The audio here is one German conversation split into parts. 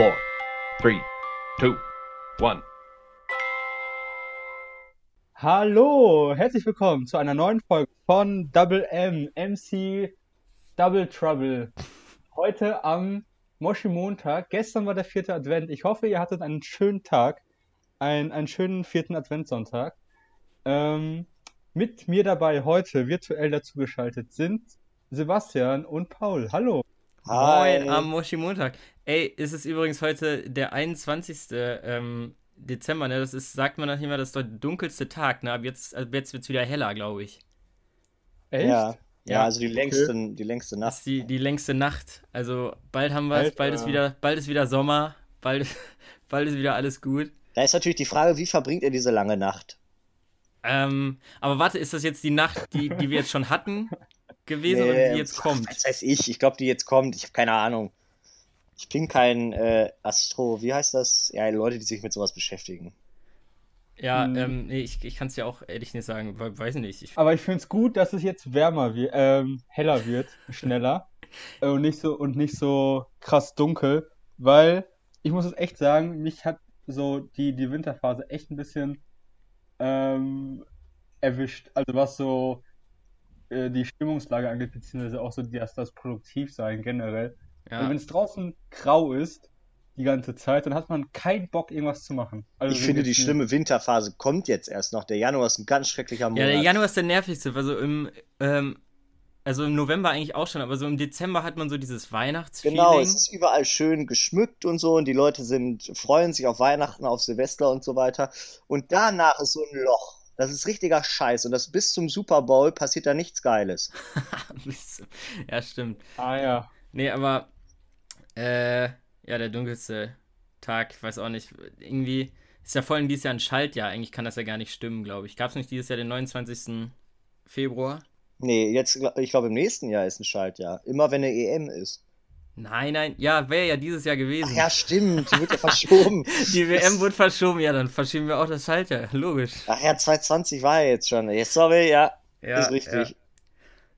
four, three, two, one. Hallo, herzlich willkommen zu einer neuen Folge von Double M, MC Double Trouble. Heute am Moshi Montag. Gestern war der vierte Advent. Ich hoffe, ihr hattet einen schönen Tag, einen, einen schönen vierten Adventssonntag. Ähm, mit mir dabei heute virtuell dazugeschaltet sind Sebastian und Paul. Hallo. Moin am Moshi Montag. Ey, ist es übrigens heute der 21. Ähm, Dezember, ne? Das ist, sagt man noch immer, das ist der dunkelste Tag, ne? Aber jetzt, ab jetzt wird es wieder heller, glaube ich. Echt? Ja, ja, also die längste, die längste Das Nacht. ist die, die längste Nacht. Also bald haben wir es, bald ist wieder, bald ist wieder Sommer, bald, bald ist wieder alles gut. Da ist natürlich die Frage, wie verbringt ihr diese lange Nacht? Ähm, aber warte, ist das jetzt die Nacht, die, die wir jetzt schon hatten, gewesen Nee, oder die jetzt kommt? Was weiß ich? Ich glaube, die jetzt kommt. Ich habe keine Ahnung. Ich bin kein äh, Astro, wie heißt das? Ja, Leute, die sich mit sowas beschäftigen. Ja, Hm. ähm, nee, ich, ich kann es ja auch ehrlich nicht sagen, we- weiß nicht. Ich, Aber ich finde es gut, dass es jetzt wärmer wird, ähm, heller wird, schneller äh, und nicht so und nicht so krass dunkel, weil ich muss es echt sagen, mich hat so die, die Winterphase echt ein bisschen ähm, erwischt. Also was so äh, die Stimmungslage angeht, beziehungsweise auch so das, das Produktivsein generell. ja. Wenn es draußen grau ist, die ganze Zeit, dann hat man keinen Bock, irgendwas zu machen. Also Ich finde, die schlimme Winterphase kommt jetzt erst noch. Der Januar ist ein ganz schrecklicher Monat. Ja, der Januar ist der nervigste. Also im, ähm, also im November eigentlich auch schon, aber so im Dezember hat man so dieses Weihnachtsfeeling. Genau, es ist überall schön geschmückt und so und die Leute sind, freuen sich auf Weihnachten, auf Silvester und so weiter. Und danach ist so ein Loch. Das ist richtiger Scheiß und das bis zum Super Bowl passiert da nichts Geiles. ja, stimmt. Ah ja. Nee, aber äh, ja, der dunkelste Tag, ich weiß auch nicht, irgendwie ist ja voll in dieses Jahr ein Schaltjahr. Eigentlich kann das ja gar nicht stimmen, glaube ich. Gab es nicht dieses Jahr den 29. Februar? Nee, jetzt, ich glaube, im nächsten Jahr ist ein Schaltjahr. Immer wenn eine EM ist. Nein, nein, ja, wäre ja dieses Jahr Ach gewesen. ja, stimmt, die wird ja verschoben. Die WM wurde verschoben, ja, dann verschieben wir auch das Schaltjahr, logisch. Ach ja, 2020 war ja jetzt schon. Jetzt sorry, ja, Ja, ist richtig. ja.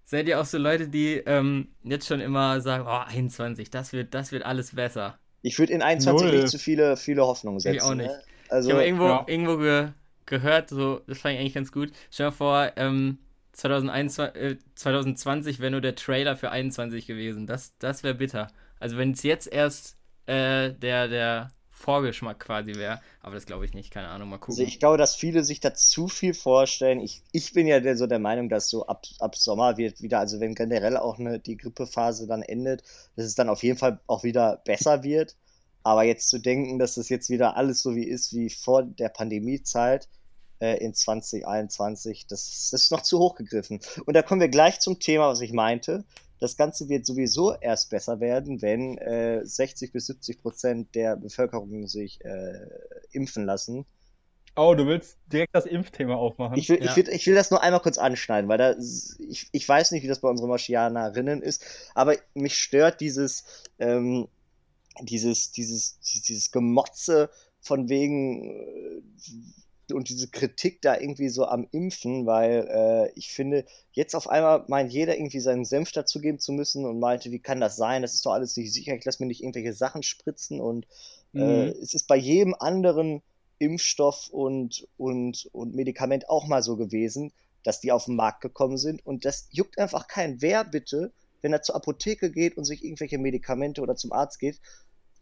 Seid ihr auch so Leute, die ähm, jetzt schon immer sagen, oh, 21, das wird, das wird alles besser. Ich würde in 21 Null. nicht zu viele, viele Hoffnungen setzen. Ich auch nicht. Ne? Also, ich habe irgendwo, ja. irgendwo ge gehört, so, das fand ich eigentlich ganz gut. Stell dir mal vor, ähm, 2021, äh, 2020 wäre nur der Trailer für 21 gewesen. Das, das wäre bitter. Also wenn es jetzt erst äh, der, der Vorgeschmack quasi wäre. Aber das glaube ich nicht, keine Ahnung, mal gucken. Also ich glaube, dass viele sich da zu viel vorstellen. Ich, ich bin ja so der Meinung, dass so ab, ab Sommer wird wieder, also wenn generell auch eine, die Grippephase dann endet, dass es dann auf jeden Fall auch wieder besser wird. Aber jetzt zu denken, dass das jetzt wieder alles so wie ist wie vor der Pandemiezeit in 2021, das, das ist noch zu hoch gegriffen. Und da kommen wir gleich zum Thema, was ich meinte. Das Ganze wird sowieso erst besser werden, wenn äh, 60 bis 70 Prozent der Bevölkerung sich äh, impfen lassen. Oh, du willst direkt das Impfthema aufmachen? Ich will, Ja. ich, will, ich will das nur einmal kurz anschneiden, weil da, ich, ich weiß nicht, wie das bei unseren Martianerinnen ist, aber mich stört dieses, ähm, dieses, dieses, dieses Gemotze von wegen äh, und diese Kritik da irgendwie so am Impfen, weil äh, ich finde, jetzt auf einmal meint jeder irgendwie seinen Senf dazugeben zu müssen und meinte, wie kann das sein? Das ist doch alles nicht sicher, ich lasse mir nicht irgendwelche Sachen spritzen und äh, Mhm. es ist bei jedem anderen Impfstoff und, und, und Medikament auch mal so gewesen, dass die auf den Markt gekommen sind. Und das juckt einfach keinen. Wer bitte, wenn er zur Apotheke geht und sich irgendwelche Medikamente oder zum Arzt geht,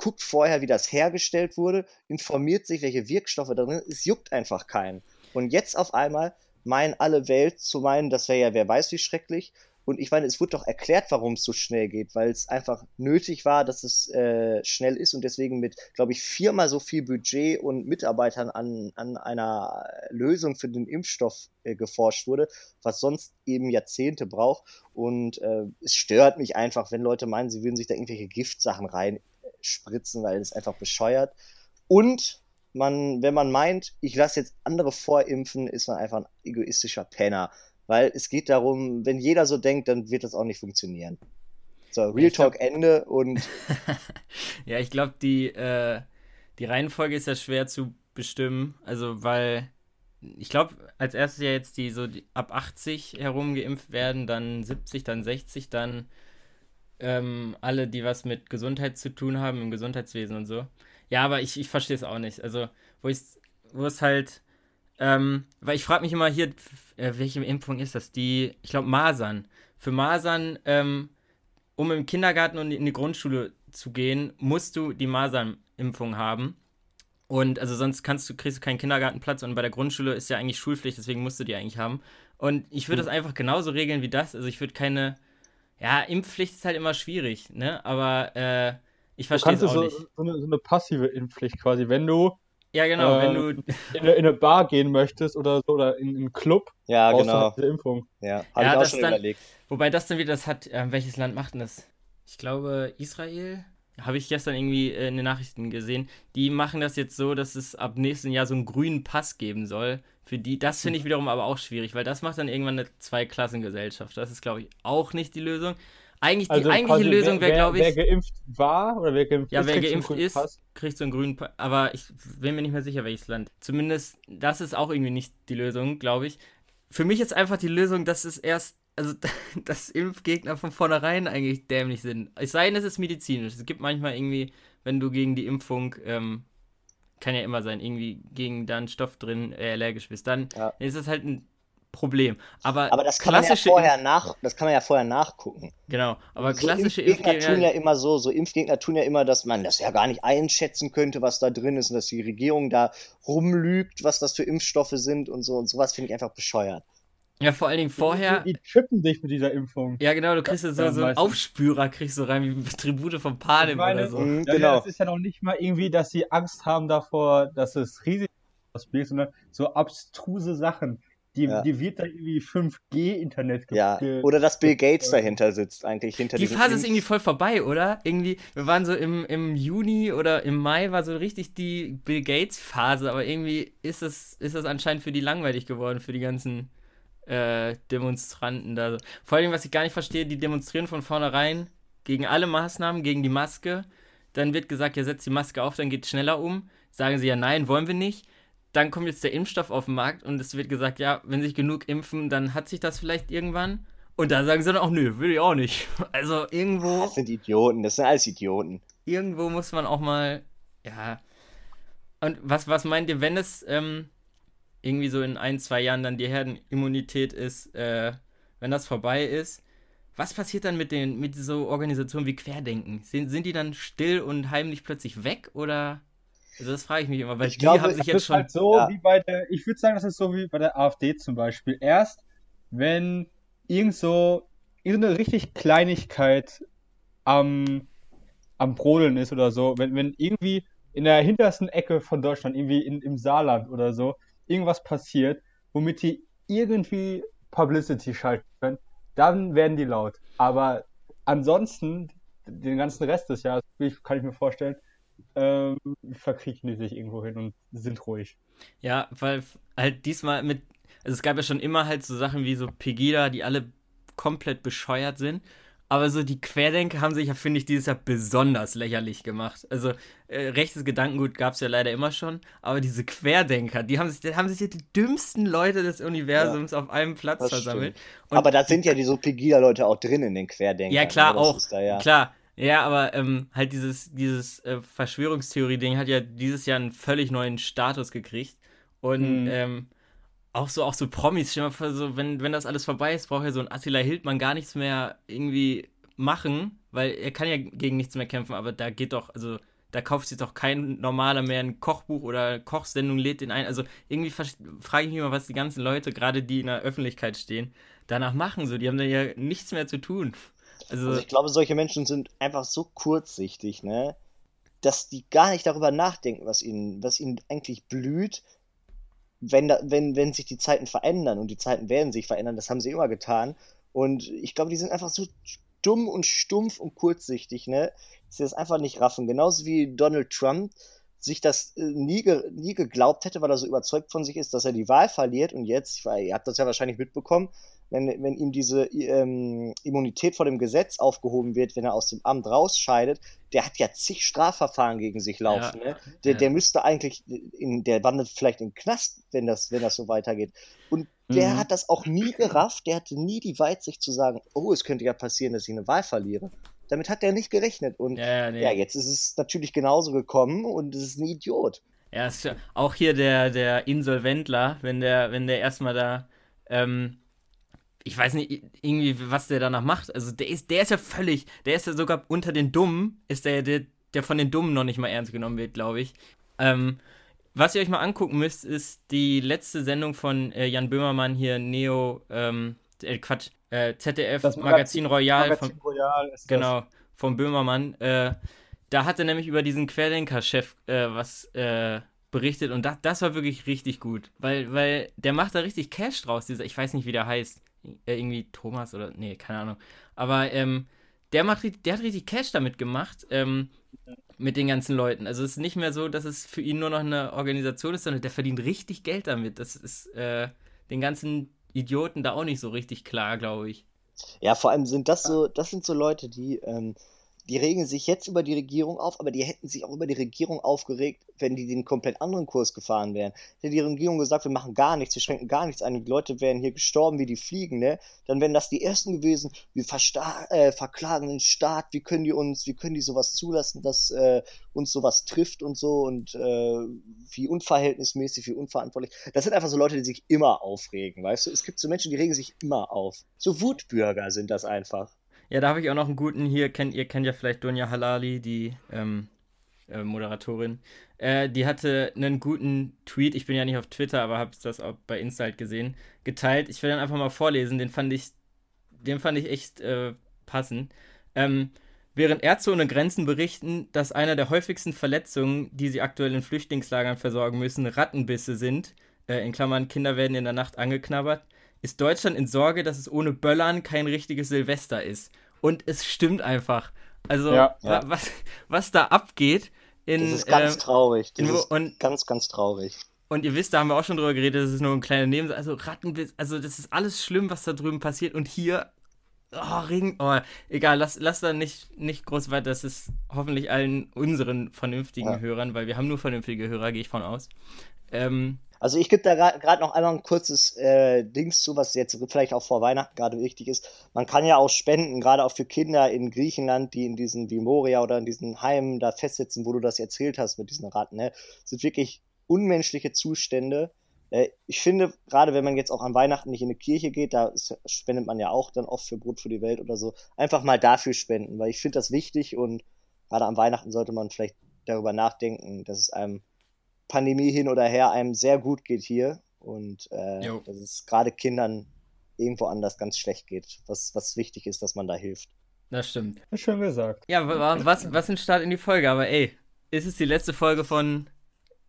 guckt vorher, wie das hergestellt wurde, informiert sich, welche Wirkstoffe da drin sind. Es juckt einfach keinen. Und jetzt auf einmal meinen alle Welt zu meinen, das wäre ja, wer weiß wie schrecklich. Und ich meine, es wurde doch erklärt, warum es so schnell geht, weil es einfach nötig war, dass es äh, schnell ist und deswegen mit, glaube ich, viermal so viel Budget und Mitarbeitern an, an einer Lösung für den Impfstoff äh, geforscht wurde, was sonst eben Jahrzehnte braucht. Und äh, es stört mich einfach, wenn Leute meinen, sie würden sich da irgendwelche Giftsachen reinspritzen, weil es einfach bescheuert. Und man, wenn man meint, ich lasse jetzt andere vorimpfen, ist man einfach ein egoistischer Penner. Weil es geht darum, wenn jeder so denkt, dann wird das auch nicht funktionieren. So, Real glaub- Talk Ende und ja, ich glaube, die, äh, die Reihenfolge ist ja schwer zu bestimmen. Also, weil ich glaube, als erstes ja jetzt die so die, ab 80 herum geimpft werden, dann 70, dann 60, dann ähm, alle, die was mit Gesundheit zu tun haben, im Gesundheitswesen und so. Ja, aber ich, ich verstehe es auch nicht. Also, wo ich wo es halt, ähm, weil ich frage mich immer hier, äh, welche Impfung ist das? Die, ich glaube, Masern. Für Masern, ähm, um im Kindergarten und in die Grundschule zu gehen, musst du die Masernimpfung haben. Und also sonst kannst du, kriegst du keinen Kindergartenplatz und bei der Grundschule ist ja eigentlich Schulpflicht, deswegen musst du die eigentlich haben. Und ich würde mhm. das einfach genauso regeln wie das. Also ich würde keine, ja, Impfpflicht ist halt immer schwierig, ne? Aber äh, ich verstehe es auch so, nicht. So eine, so eine passive Impfpflicht quasi, wenn du ja, genau, äh, wenn du in eine, in eine, Bar gehen möchtest oder so oder in, in einen Club. Ja, genau. Diese Impfung. Ja, habe ja, ich auch schon dann, überlegt. Wobei das dann wieder das hat, äh, welches Land macht denn das? Ich glaube Israel. Habe ich gestern irgendwie in den Nachrichten gesehen. Die machen das jetzt so, dass es ab nächsten Jahr so einen grünen Pass geben soll. Für die, das finde ich wiederum aber auch schwierig, weil das macht dann irgendwann eine Zweiklassengesellschaft. Das ist, glaube ich, auch nicht die Lösung. Eigentlich also die eigentliche Lösung wäre, glaube ich. Wer geimpft war oder wer geimpft ja, ist, wer geimpft ist, Pass. kriegt so einen grünen Pass. Aber ich bin mir nicht mehr sicher, welches Land. Zumindest, das ist auch irgendwie nicht die Lösung, glaube ich. Für mich ist einfach die Lösung, dass es erst, also dass Impfgegner von vornherein eigentlich dämlich sind. Es sei denn, es ist medizinisch. Es gibt manchmal irgendwie, wenn du gegen die Impfung, ähm, kann ja immer sein, irgendwie gegen da einen Stoff drin äh, allergisch bist, dann ja. ist es halt ein Problem. Aber, aber das kann man ja vorher nach, das kann man ja vorher nachgucken. Genau, aber so klassische Impfgegner, Impfgegner tun ja immer so, so Impfgegner tun ja immer, dass man das ja gar nicht einschätzen könnte, was da drin ist und dass die Regierung da rumlügt, was das für Impfstoffe sind und so und sowas finde ich einfach bescheuert. Ja, vor allen Dingen vorher. Die, die trippen dich mit dieser Impfung. Ja, genau, du kriegst ja, so, so einen Aufspürer, kriegst du rein, wie Tribute von Panem meine, oder so. Mhm, ja, genau. Ja, das ist ja noch nicht mal irgendwie, dass sie Angst haben davor, dass es riesig ausspielt, sondern so abstruse Sachen. Die, ja. die wird da irgendwie 5G-Internet Ja, oder dass Bill Gates dahinter sitzt, eigentlich hinter Die Phase ist irgendwie voll vorbei, oder? Irgendwie, wir waren so im, im Juni oder im Mai war so richtig die Bill Gates-Phase, aber irgendwie ist das, ist das anscheinend für die langweilig geworden, für die ganzen äh, Demonstranten da. Vor allem, was ich gar nicht verstehe, die demonstrieren von vornherein gegen alle Maßnahmen, gegen die Maske. Dann wird gesagt, ja, setzt die Maske auf, dann geht es schneller um. Sagen sie ja, nein, wollen wir nicht dann kommt jetzt der Impfstoff auf den Markt und es wird gesagt, ja, wenn sich genug impfen, dann hat sich das vielleicht irgendwann. Und da sagen sie dann auch, nö, will ich auch nicht. Also irgendwo. Das sind Idioten, das sind alles Idioten. Irgendwo muss man auch mal, ja. Und was, was meint ihr, wenn es ähm, irgendwie so in ein, zwei Jahren dann die Herdenimmunität ist, äh, wenn das vorbei ist, was passiert dann mit den, mit so Organisationen wie Querdenken? Sind, sind die dann still und heimlich plötzlich weg oder also das frage ich mich immer, weil ich die glaube, haben sich jetzt schon. Halt so ja. wie bei der, ich würde sagen, das ist so wie bei der AfD zum Beispiel. Erst wenn irgend so irgendeine richtig Kleinigkeit am, am Brodeln ist oder so, wenn, wenn irgendwie in der hintersten Ecke von Deutschland, irgendwie in, im Saarland oder so, irgendwas passiert, womit die irgendwie Publicity schalten können, dann werden die laut. Aber ansonsten, den ganzen Rest des Jahres, kann ich mir vorstellen, ähm, verkriechen die sich irgendwo hin und sind ruhig. Ja, weil halt diesmal mit, also es gab ja schon immer halt so Sachen wie so Pegida, die alle komplett bescheuert sind. Aber so die Querdenker haben sich ja, finde ich, dieses Jahr besonders lächerlich gemacht. Also äh, rechtes Gedankengut gab es ja leider immer schon, aber diese Querdenker, die haben sich, die haben sich ja die dümmsten Leute des Universums ja, auf einem Platz versammelt. aber da sind ja die so Pegida-Leute auch drin in den Querdenkern. Ja, klar, ne? auch. Da, ja. Klar, ja, aber ähm, halt dieses, dieses äh, Verschwörungstheorie-Ding hat ja dieses Jahr einen völlig neuen Status gekriegt. Und mhm. ähm, auch so, auch so Promis, stell mal vor, so, wenn, wenn das alles vorbei ist, braucht ja so ein Attila Hildmann gar nichts mehr irgendwie machen, weil er kann ja gegen nichts mehr kämpfen, aber da geht doch, also da kauft sich doch kein normaler mehr ein Kochbuch oder Kochsendung, lädt den ein. Also irgendwie frage ich mich mal, was die ganzen Leute, gerade die in der Öffentlichkeit stehen, danach machen. So, die haben da ja nichts mehr zu tun. Also, also ich glaube, solche Menschen sind einfach so kurzsichtig, ne? Dass die gar nicht darüber nachdenken, was ihnen, was ihnen eigentlich blüht, wenn, da, wenn, wenn sich die Zeiten verändern und die Zeiten werden sich verändern, das haben sie immer getan. Und ich glaube, die sind einfach so dumm und stumpf und kurzsichtig, ne? Sie das einfach nicht raffen. Genauso wie Donald Trump sich das äh, nie, ge nie geglaubt hätte, weil er so überzeugt von sich ist, dass er die Wahl verliert. Und jetzt, weil ihr habt das ja wahrscheinlich mitbekommen, wenn, wenn ihm diese ähm, Immunität vor dem Gesetz aufgehoben wird, wenn er aus dem Amt rausscheidet, der hat ja zig Strafverfahren gegen sich laufen. Ja, ne? der, ja. der müsste eigentlich, in, der wandert vielleicht in den Knast, wenn das, wenn das so weitergeht. Und der mhm. hat das auch nie gerafft, der hatte nie die Weitsicht zu sagen, oh, es könnte ja passieren, dass ich eine Wahl verliere. Damit hat er nicht gerechnet. Und Ja, nee. ja, jetzt ist es natürlich genauso gekommen und es ist ein Idiot. Ja, ist ja auch hier der, der Insolventler, wenn der, wenn der erstmal da, ähm, ich weiß nicht, irgendwie, was der danach macht. Also der ist, der ist ja völlig, der ist ja sogar unter den Dummen, ist der, der, der von den Dummen noch nicht mal ernst genommen wird, glaube ich. Ähm, was ihr euch mal angucken müsst, ist die letzte Sendung von äh, Jan Böhmermann hier, Neo, ähm, äh, Quatsch, äh, ZDF Das Magazin, Royal von, Magazin Royal ist das. Genau, vom Böhmermann. Äh, da hat er nämlich über diesen Querdenker-Chef äh, was äh, berichtet und das, das war wirklich richtig gut, weil, weil der macht da richtig Cash draus, dieser, ich weiß nicht, wie der heißt, äh, irgendwie Thomas oder, nee, keine Ahnung, aber ähm, der, macht, der hat richtig Cash damit gemacht, ähm, mit den ganzen Leuten. Also es ist nicht mehr so, dass es für ihn nur noch eine Organisation ist, sondern der verdient richtig Geld damit. Das ist äh, den ganzen Idioten da auch nicht so richtig klar, glaube ich. Ja, vor allem sind das so, das sind so Leute, die, ähm, die regen sich jetzt über die Regierung auf, aber die hätten sich auch über die Regierung aufgeregt, wenn die den komplett anderen Kurs gefahren wären. Hätte die Regierung gesagt, wir machen gar nichts, wir schränken gar nichts ein, die Leute wären hier gestorben wie die Fliegen, ne? Dann wären das die ersten gewesen, wir äh, verklagen den Staat, wie können die uns, wie können die sowas zulassen, dass äh, uns sowas trifft und so und äh, wie unverhältnismäßig, wie unverantwortlich. Das sind einfach so Leute, die sich immer aufregen, weißt du? Es gibt so Menschen, die regen sich immer auf. So Wutbürger sind das einfach. Ja, da habe ich auch noch einen guten hier. Kennt, ihr kennt ja vielleicht Donja Halali, die ähm, äh, Moderatorin. Äh, die hatte einen guten Tweet. Ich bin ja nicht auf Twitter, aber habe das auch bei Insta halt gesehen. Geteilt. Ich will dann einfach mal vorlesen. Den fand ich, den fand ich echt äh, passend. Ähm, während Ärzte ohne Grenzen berichten, dass einer der häufigsten Verletzungen, die sie aktuell in Flüchtlingslagern versorgen müssen, Rattenbisse sind. Äh, in Klammern, Kinder werden in der Nacht angeknabbert ist Deutschland in Sorge, dass es ohne Böllern kein richtiges Silvester ist. Und es stimmt einfach. Also, Ja. wa- was, was da abgeht in. Das ist ganz äh, traurig. Das in, ist und, ganz, ganz traurig. und ihr wisst, da haben wir auch schon drüber geredet, das ist nur ein kleiner Neben. Also, Rattenbiss, also, das ist alles schlimm, was da drüben passiert. Und hier. Oh, Regen. Oh, egal, lass, lass da nicht, nicht groß weiter. Das ist hoffentlich allen unseren vernünftigen Ja. Hörern, weil wir haben nur vernünftige Hörer, gehe ich von aus. Ähm, Also ich gebe da gerade noch einmal ein kurzes äh, Dings zu, was jetzt vielleicht auch vor Weihnachten gerade wichtig ist. Man kann ja auch spenden, gerade auch für Kinder in Griechenland, die in diesen wie Moria oder in diesen Heimen da festsitzen, wo du das erzählt hast mit diesen Ratten. Ne? Das sind wirklich unmenschliche Zustände. Äh, ich finde, gerade wenn man jetzt auch an Weihnachten nicht in eine Kirche geht, da spendet man ja auch dann oft für Brot für die Welt oder so, einfach mal dafür spenden, weil ich finde das wichtig und gerade an Weihnachten sollte man vielleicht darüber nachdenken, dass es einem Pandemie hin oder her einem sehr gut geht hier und äh, dass es gerade Kindern irgendwo anders ganz schlecht geht, was, was wichtig ist, dass man da hilft. das stimmt. Schön gesagt. Ja, wa- wa- was, was ein Start in die Folge, aber ey, ist es die letzte Folge von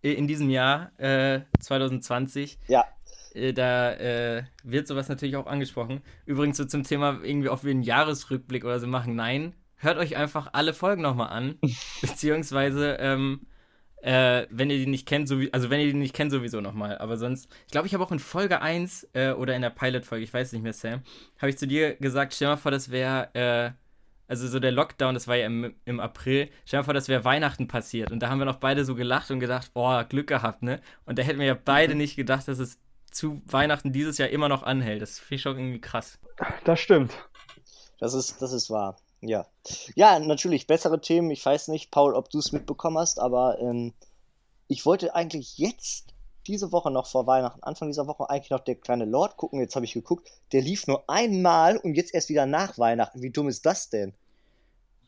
äh, in diesem Jahr, äh, 2020. Ja, Äh, da äh, wird sowas natürlich auch angesprochen. Übrigens so zum Thema irgendwie, ob wir einen Jahresrückblick oder so machen. Nein, hört euch einfach alle Folgen nochmal an. Beziehungsweise, ähm, äh, wenn ihr die nicht kennt, sowie also wenn ihr die nicht kennt, sowieso nochmal. Aber sonst, ich glaube, ich habe auch in Folge 1 äh, oder in der Pilot-Folge, ich weiß nicht mehr, Sam, habe ich zu dir gesagt, stell mal vor, das wäre, äh, also so der Lockdown, das war ja im, im April, stell mal vor, das wäre Weihnachten passiert. Und da haben wir noch beide so gelacht und gedacht, boah, Glück gehabt, ne? Und da hätten wir ja beide nicht gedacht, dass es zu Weihnachten dieses Jahr immer noch anhält. Das finde ich schon irgendwie krass. Das stimmt. das ist, das ist wahr. Ja. Ja, natürlich, bessere Themen. Ich weiß nicht, Paul, ob du es mitbekommen hast, aber ähm, ich wollte eigentlich jetzt diese Woche noch vor Weihnachten, Anfang dieser Woche eigentlich noch der kleine Lord gucken. Jetzt habe ich geguckt, der lief nur einmal und jetzt erst wieder nach Weihnachten. Wie dumm ist das denn?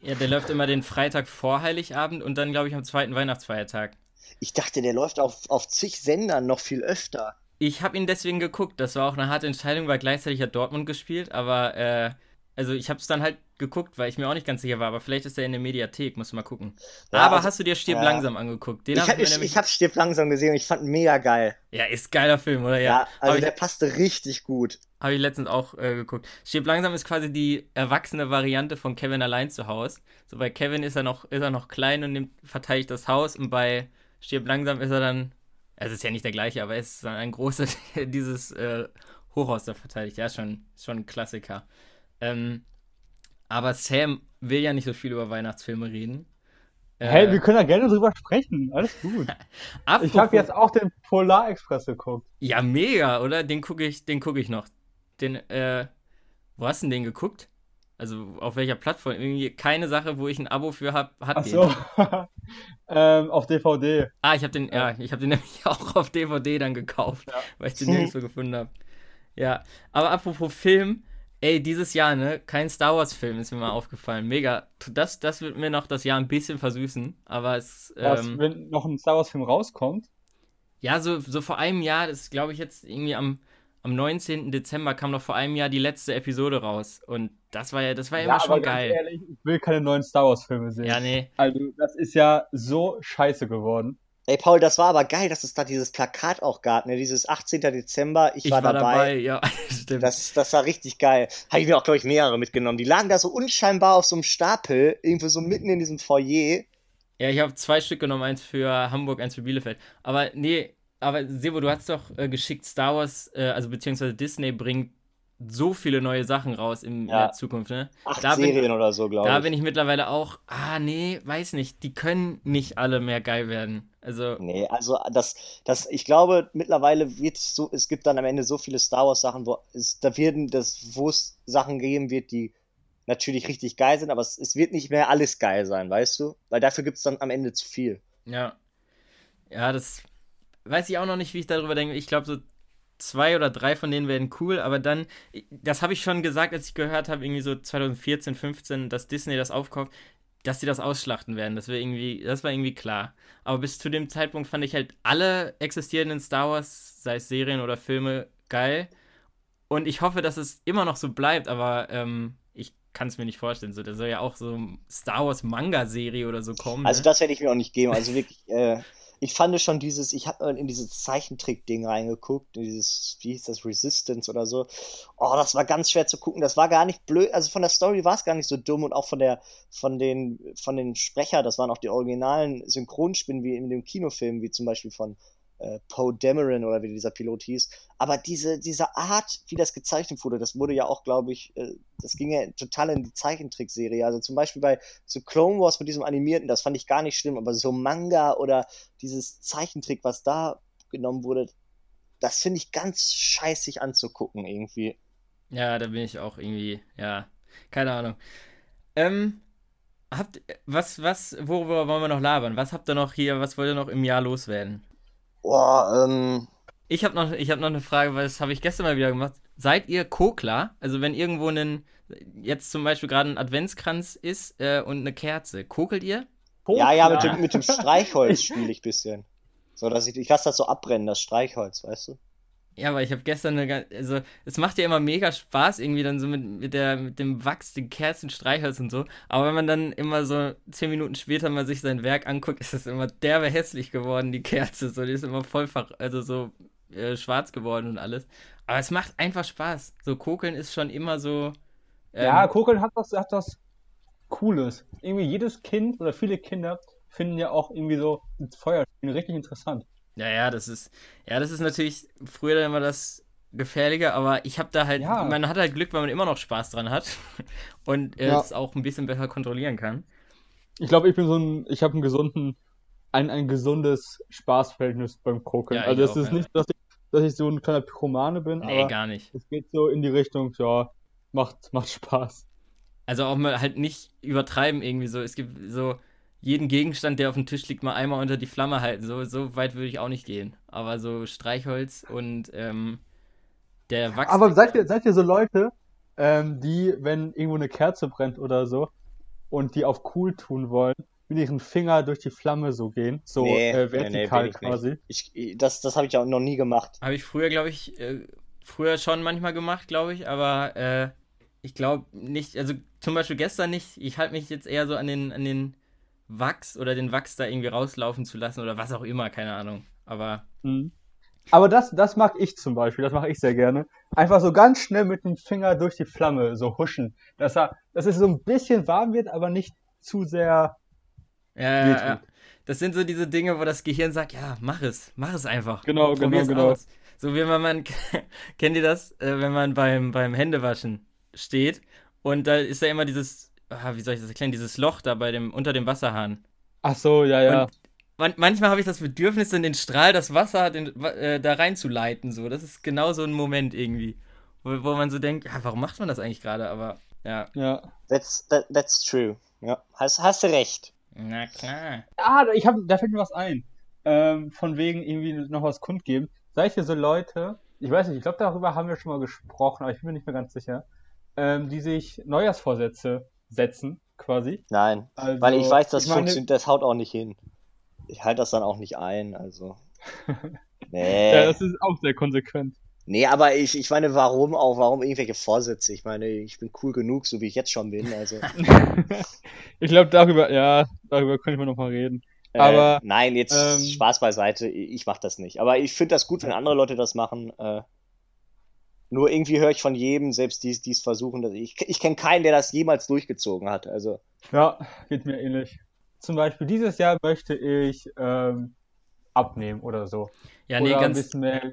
Ja, der läuft immer den Freitag vor Heiligabend und dann, glaube ich, am zweiten Weihnachtsfeiertag. Ich dachte, der läuft auf, auf zig Sendern noch viel öfter. Ich habe ihn deswegen geguckt. Das war auch eine harte Entscheidung, weil gleichzeitig hat Dortmund gespielt. Aber, äh, also ich habe es dann halt geguckt, weil ich mir auch nicht ganz sicher war. Aber vielleicht ist er in der Mediathek, musst du mal gucken. Ja, aber also- hast du dir Stirb ja. langsam angeguckt? Den Ich hab habe ich, ich hab Stirb langsam gesehen und ich fand ihn mega geil. Ja, ist geiler Film, oder? Ja, Ja. also Habe der ich, passte richtig gut. hab ich letztens auch äh, geguckt. Stirb langsam ist quasi die erwachsene Variante von Kevin allein zu Hause. So bei Kevin ist er noch, ist er noch klein und nimmt, verteidigt das Haus und bei Stirb langsam ist er dann, also es ist ja nicht der gleiche, aber er ist dann ein großer, dieses äh, Hochhaus da verteidigt. Ja, schon, schon ein Klassiker. Ähm, aber Sam will ja nicht so viel über Weihnachtsfilme reden. Äh, Hey, wir können da gerne drüber sprechen. Alles gut. Ich habe jetzt auch den Polar Express geguckt. Ja, mega, oder? Den gucke ich, den gucke ich noch. Den, äh, wo hast du denn den geguckt? Also auf welcher Plattform? Irgendwie keine Sache, wo ich ein Abo für habe, hat Ach so. ähm, auf DVD. Ah, ich habe den, ja, ich habe den nämlich auch auf DVD dann gekauft, Ja. weil ich den nirgendwo gefunden habe. Ja, aber apropos Film, ey, dieses Jahr, ne, kein Star Wars Film ist mir mal aufgefallen. Mega. Das, das wird mir noch das Jahr ein bisschen versüßen, aber es, Was, ähm, wenn noch ein Star Wars Film rauskommt. ja, so, so vor einem Jahr, das glaube ich jetzt irgendwie am, am 19. Dezember kam noch vor einem Jahr die letzte Episode raus und das war ja, das war ja immer schon geil. ehrlich, ich will keine neuen Star Wars Filme sehen. Ja, nee. Also, das ist ja so scheiße geworden. Ey, Paul, das war aber geil, dass es da dieses Plakat auch gab, ne? Dieses 18. Dezember, ich, Ich war, dabei. ja, stimmt. Das, das war richtig geil. Habe ich mir auch, glaube ich, mehrere mitgenommen. Die lagen da so unscheinbar auf so einem Stapel, irgendwo so mitten in diesem Foyer. Ja, ich habe zwei Stück genommen, eins für Hamburg, eins für Bielefeld. Aber nee, aber Sebo, du hast doch äh, geschickt, Star Wars, äh, also beziehungsweise Disney bringt so viele neue Sachen raus in, in Ja. der Zukunft, ne? Acht Da bin- Serien oder so, glaube Da ich. bin ich mittlerweile auch, ah nee, weiß nicht, die können nicht alle mehr geil werden. Also, Nee, also das, das, ich glaube, mittlerweile wird es so, es gibt dann am Ende so viele Star Wars Sachen, wo es, da werden das, wo es Sachen geben wird, die natürlich richtig geil sind, aber es, es wird nicht mehr alles geil sein, weißt du? Weil dafür gibt es dann am Ende zu viel. ja. Ja, das weiß ich auch noch nicht, wie ich darüber denke. Ich glaube, so zwei oder drei von denen werden cool, aber dann, das habe ich schon gesagt, als ich gehört habe, irgendwie so 2014, 15, dass Disney das aufkauft, dass sie das ausschlachten werden. Das, irgendwie, das war irgendwie klar. Aber bis zu dem Zeitpunkt fand ich halt alle existierenden Star Wars, sei es Serien oder Filme, geil. Und ich hoffe, dass es immer noch so bleibt, aber ähm, ich kann es mir nicht vorstellen. So, da soll ja auch so eine Star Wars Manga-Serie oder so kommen. Also ne? das werde ich mir auch nicht geben. Also wirklich, äh, ich fand schon dieses, ich habe in dieses Zeichentrick-Ding reingeguckt, dieses, wie hieß das, Resistance oder so. Oh, das war ganz schwer zu gucken. Das war gar nicht blöd. Also von der Story war es gar nicht so dumm und auch von der, von den, von den Sprecher, das waren auch die originalen Synchronstimmen wie in dem Kinofilm, wie zum Beispiel von äh, Poe Dameron oder wie dieser Pilot hieß. Aber diese, diese Art, wie das gezeichnet wurde, das wurde ja auch, glaube ich, äh, das ging ja total in die Zeichentrickserie. Also zum Beispiel bei so Clone Wars mit diesem animierten, das fand ich gar nicht schlimm, aber so Manga oder dieses Zeichentrick, was da genommen wurde, das finde ich ganz scheißig anzugucken irgendwie. Ja, da bin ich auch irgendwie, ja, keine Ahnung. Ähm, habt, was, was, worüber wollen wir noch labern? Was habt ihr noch hier, was wollt ihr noch im Jahr loswerden? Boah, ähm, Ich habe noch, ich hab noch eine Frage, weil das habe ich gestern mal wieder gemacht. Seid ihr Kokler? Also wenn irgendwo ein, jetzt zum Beispiel gerade ein Adventskranz ist äh, und eine Kerze, kokelt ihr? ja, ja, mit dem, mit dem Streichholz spiele ich ein bisschen. So, dass ich, ich lasse das so abbrennen, das Streichholz, weißt du? Ja, aber ich habe gestern eine, also es macht ja immer mega Spaß irgendwie dann so mit, mit der mit dem Wachs, den Kerzen, Streichholz und so. Aber wenn man dann immer so zehn Minuten später mal sich sein Werk anguckt, ist es immer derbe hässlich geworden, die Kerze. So, die ist immer voll, ver- also so äh, schwarz geworden und alles. Aber es macht einfach Spaß. So kokeln ist schon immer so. ähm, Ja, Kokeln hat was, hat was Cooles. Irgendwie jedes Kind oder viele Kinder finden ja auch irgendwie so Feuerspielen richtig interessant. Ja, ja, das ist, ja, das ist natürlich früher dann immer das Gefährliche, aber ich habe da halt, Ja. man hat halt Glück, weil man immer noch Spaß dran hat und äh, Ja. es auch ein bisschen besser kontrollieren kann. Ich glaube, ich bin so ein, ich habe einen gesunden, ein, ein gesundes Spaßverhältnis beim Kokeln. Ja, also es ist nicht, dass ich, dass ich so ein kleiner Pyromane bin, Nee, aber gar nicht. es geht so in die Richtung, ja, macht, macht Spaß. Also auch mal halt nicht übertreiben irgendwie so. Es gibt so jeden Gegenstand, der auf dem Tisch liegt, mal einmal unter die Flamme halten. So, so weit würde ich auch nicht gehen. Aber so Streichholz und ähm, der Wachs. Aber seid ihr, seid ihr so Leute, ähm, die, wenn irgendwo eine Kerze brennt oder so und die auf cool tun wollen, mit ihren Finger durch die Flamme so gehen, so Nee, äh, nee, nee, vertikal ich nicht. quasi. Ich, ich- das das habe ich auch noch nie gemacht. Habe ich früher, glaube ich, äh, früher schon manchmal gemacht, glaube ich, aber äh, ich glaube nicht, also zum Beispiel gestern nicht. Ich halte mich jetzt eher so an den, an den Wachs oder den Wachs da irgendwie rauslaufen zu lassen oder was auch immer, keine Ahnung. Aber Mhm. Aber das, das mag ich zum Beispiel, das mache ich sehr gerne. Einfach so ganz schnell mit dem Finger durch die Flamme so huschen, dass, er, dass es so ein bisschen warm wird, aber nicht zu sehr. Ja, ja, ja. Das sind so diese Dinge, wo das Gehirn sagt, ja, mach es, mach es einfach. Genau, Probier's genau, genau. aus. So wie wenn man, kennt ihr das, äh, wenn man beim, beim Händewaschen steht und da ist ja immer dieses, ah, wie soll ich das erklären, dieses Loch da bei dem, unter dem Wasserhahn. Ach so, ja, ja. Und Man, manchmal habe ich das Bedürfnis, in den Strahl das Wasser den, äh, da reinzuleiten. So. Das ist genau so ein Moment irgendwie, wo, wo man so denkt, ja, warum macht man das eigentlich gerade? Aber Ja. Ja. That's, that, that's true. Ja, hast, hast du recht. Na klar. Ah, ich hab, da fällt mir was ein. Ähm, von wegen irgendwie noch was kundgeben. Ihr so Leute, ich weiß nicht, ich glaube, darüber haben wir schon mal gesprochen, aber ich bin mir nicht mehr ganz sicher, ähm, die sich Neujahrsvorsätze setzen, quasi. Nein, Also, weil ich weiß, das ich meine- funktioniert, das haut auch nicht hin. Ich halte das dann auch nicht ein, also. Ja, Nee. das ist auch sehr konsequent. Nee, aber ich, ich meine, warum auch, warum irgendwelche Vorsätze? Ich meine, ich bin cool genug, so wie ich jetzt schon bin, also. ich glaube, darüber, ja, darüber können wir noch mal reden. Äh, Aber, nein, jetzt ähm, Spaß beiseite, ich mach das nicht. Aber ich finde das gut, wenn andere Leute das machen. Äh, nur irgendwie höre ich von jedem, selbst die die es versuchen, dass ich, ich kenne keinen, der das jemals durchgezogen hat. Also, Ja, geht mir ähnlich. Zum Beispiel dieses Jahr möchte ich ähm, abnehmen oder so. Ja, nee, oder ein ganz. bisschen mehr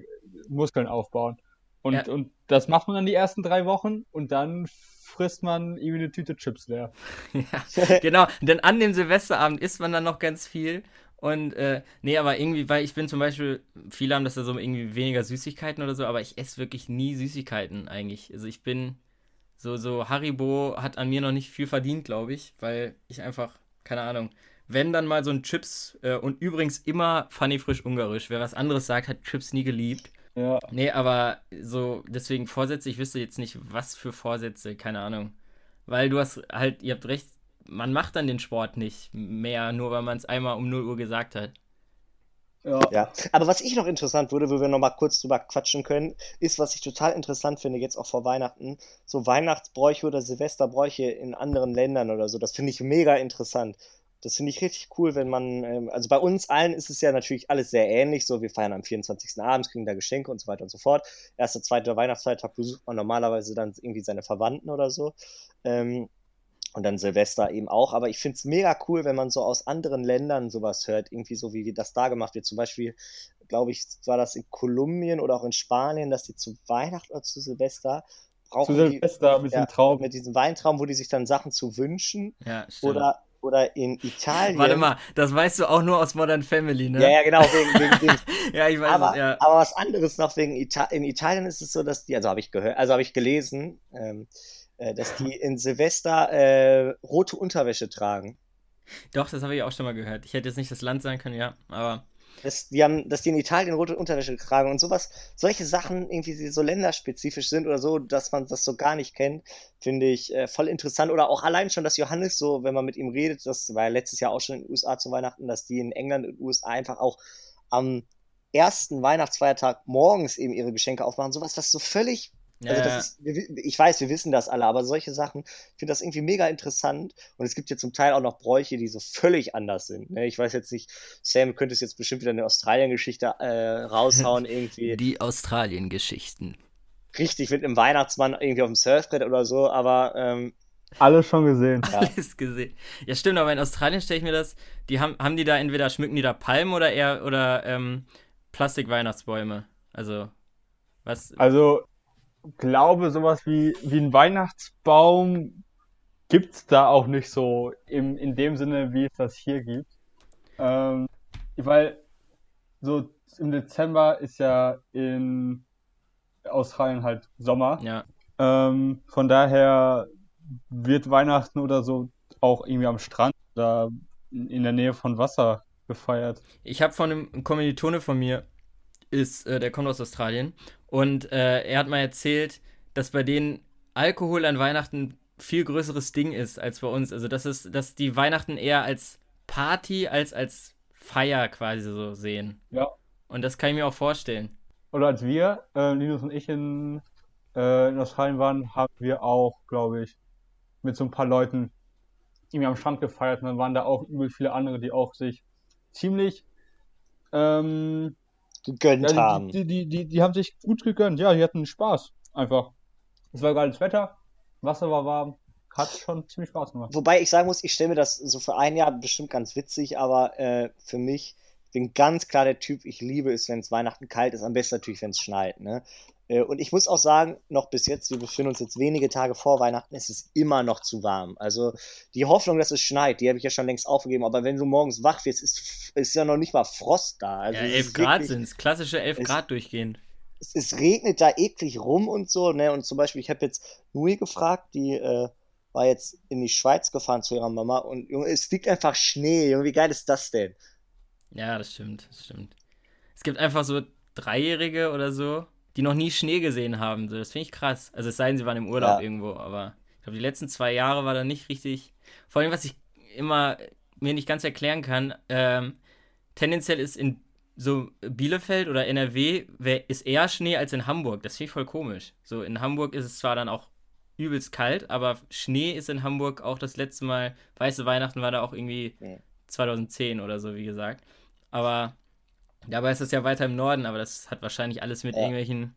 Muskeln aufbauen. Und, Ja. und das macht man dann die ersten drei Wochen und dann frisst man irgendwie eine Tüte Chips leer. Ja, genau. Denn an dem Silvesterabend isst man dann noch ganz viel. Und äh, nee, aber irgendwie, weil ich bin zum Beispiel, viele haben das ja so irgendwie weniger Süßigkeiten oder so, aber ich esse wirklich nie Süßigkeiten eigentlich. Also ich bin so, so Haribo hat an mir noch nicht viel verdient, glaube ich, weil ich einfach, keine Ahnung, wenn dann mal so ein Chips äh, und übrigens immer Funny frisch ungarisch. Wer was anderes sagt, hat Chips nie geliebt. Ja, Nee, aber so, deswegen Vorsätze, ich wüsste jetzt nicht, was für Vorsätze, keine Ahnung. Weil du hast halt, ihr habt recht, man macht dann den Sport nicht mehr, nur weil man es einmal um 0 Uhr gesagt hat. ja. ja. Aber was ich noch interessant würde, wo wir noch mal kurz drüber quatschen können, ist, was ich total interessant finde, jetzt auch vor Weihnachten, so Weihnachtsbräuche oder Silvesterbräuche in anderen Ländern oder so. Das finde ich mega interessant. Das finde ich richtig cool, wenn man, ähm, also bei uns allen ist es ja natürlich alles sehr ähnlich, so wir feiern am 24. abends, kriegen da Geschenke und so weiter und so fort. Erster, zweiter Weihnachtsfeiertag besucht man normalerweise dann irgendwie seine Verwandten oder so. Ähm, und dann Silvester eben auch. Aber ich finde es mega cool, wenn man so aus anderen Ländern sowas hört, irgendwie so wie das da gemacht wird. Zum Beispiel, glaube ich, war das in Kolumbien oder auch in Spanien, dass die zu Weihnachten oder zu Silvester Zu brauchen die Silvester mit ja, dem Traum. mit diesem Weintraum, wo die sich dann Sachen zu wünschen. Ja, stimmt. Oder, oder in Italien. Warte mal, das weißt du auch nur aus Modern Family, ne? Ja, ja, genau, wegen, wegen, wegen Ja, ich weiß aber, es, ja. aber was anderes noch wegen Ita in Italien ist es so, dass die, also habe ich gehört, also habe ich gelesen, ähm, äh, dass die in Silvester äh, rote Unterwäsche tragen. Doch, das habe ich auch schon mal gehört. Ich hätte jetzt nicht das Land sagen können, ja, aber Dass die, haben, dass die in Italien rote Unterwäsche tragen und sowas, solche Sachen irgendwie die so länderspezifisch sind oder so, dass man das so gar nicht kennt, finde ich äh, voll interessant. Oder auch allein schon, dass Johannes so, wenn man mit ihm redet, das war ja letztes Jahr auch schon in den USA zu Weihnachten, dass die in England und USA einfach auch am ersten Weihnachtsfeiertag morgens eben ihre Geschenke aufmachen. Sowas, was so völlig ja, Also das ist, ich weiß, wir wissen das alle, aber solche Sachen, ich finde das irgendwie mega interessant. Und es gibt ja zum Teil auch noch Bräuche, die so völlig anders sind. Ne? Ich weiß jetzt nicht, Sam könnte es jetzt bestimmt wieder eine Australien-Geschichte äh, raushauen, irgendwie die Australien-Geschichten. richtig mit einem Weihnachtsmann irgendwie auf dem Surfbrett oder so, aber ähm, Alles schon gesehen. Ja. Alles gesehen. Ja, stimmt, aber in Australien stelle ich mir das, die haben, haben die da entweder, schmücken die da Palmen oder eher, oder ähm, Plastik-Weihnachtsbäume. Also, was, Also, glaube, sowas wie, wie ein Weihnachtsbaum gibt's da auch nicht so im, in dem Sinne, wie es das hier gibt. Ähm, weil so im Dezember ist ja in Australien halt Sommer. ja. Ähm, von daher wird Weihnachten oder so auch irgendwie am Strand oder in in der Nähe von Wasser gefeiert. Ich habe von einem Kommilitone von mir, ist, äh, der kommt aus Australien, und äh, er hat mal erzählt, dass bei denen Alkohol an Weihnachten viel größeres Ding ist als bei uns. Also, dass, es, dass die Weihnachten eher als Party als als Feier quasi so sehen. Ja. Und das kann ich mir auch vorstellen. Oder als wir, äh, Linus und ich in, äh, in Australien waren, haben wir auch, glaube ich, mit so ein paar Leuten irgendwie am Strand gefeiert und dann waren da auch übel viele andere, die auch sich ziemlich ähm, gegönnt ja, haben. die, die, die, die, haben sich gut gegönnt. Ja, die hatten Spaß. Einfach. Es war geiles Wetter, Wasser war warm, hat schon ziemlich Spaß gemacht. Wobei ich sagen muss, ich stelle mir das so für ein Jahr bestimmt ganz witzig, aber äh, für mich, ich bin ganz klar der Typ, ich liebe es, wenn es Weihnachten kalt ist, am besten natürlich, wenn es schneit. Ne? Äh, und ich muss auch sagen, noch bis jetzt, wir befinden uns jetzt wenige Tage vor Weihnachten, es ist immer noch zu warm. Also die Hoffnung, dass es schneit, die habe ich ja schon längst aufgegeben, aber wenn du morgens wach wirst, ist, ist ja noch nicht mal Frost da. Also ja, es 11 ist Grad sind es. Klassische 11 es- Grad durchgehend. es, es regnet da eklig rum und so, ne? Und zum Beispiel, ich habe jetzt Nui gefragt, die äh, war jetzt in die Schweiz gefahren zu ihrer Mama und Junge, es liegt einfach Schnee. Junge, wie geil ist das denn? Ja, das stimmt, das stimmt. Es gibt einfach so Dreijährige oder so, die noch nie Schnee gesehen haben. So, das finde ich krass. Also es sei denn, sie waren im Urlaub Ja. irgendwo, aber ich glaube, die letzten zwei Jahre war da nicht richtig. Vor allem, was ich immer mir nicht ganz erklären kann, ähm, tendenziell ist in so Bielefeld oder NRW wär, ist eher Schnee als in Hamburg. Das finde ich voll komisch. So in Hamburg ist es zwar dann auch übelst kalt, aber Schnee ist in Hamburg auch das letzte Mal, weiße Weihnachten war da auch irgendwie Ja. 2010 oder so, wie gesagt. Aber dabei ist es ja weiter im Norden, aber das hat wahrscheinlich alles mit Ja. irgendwelchen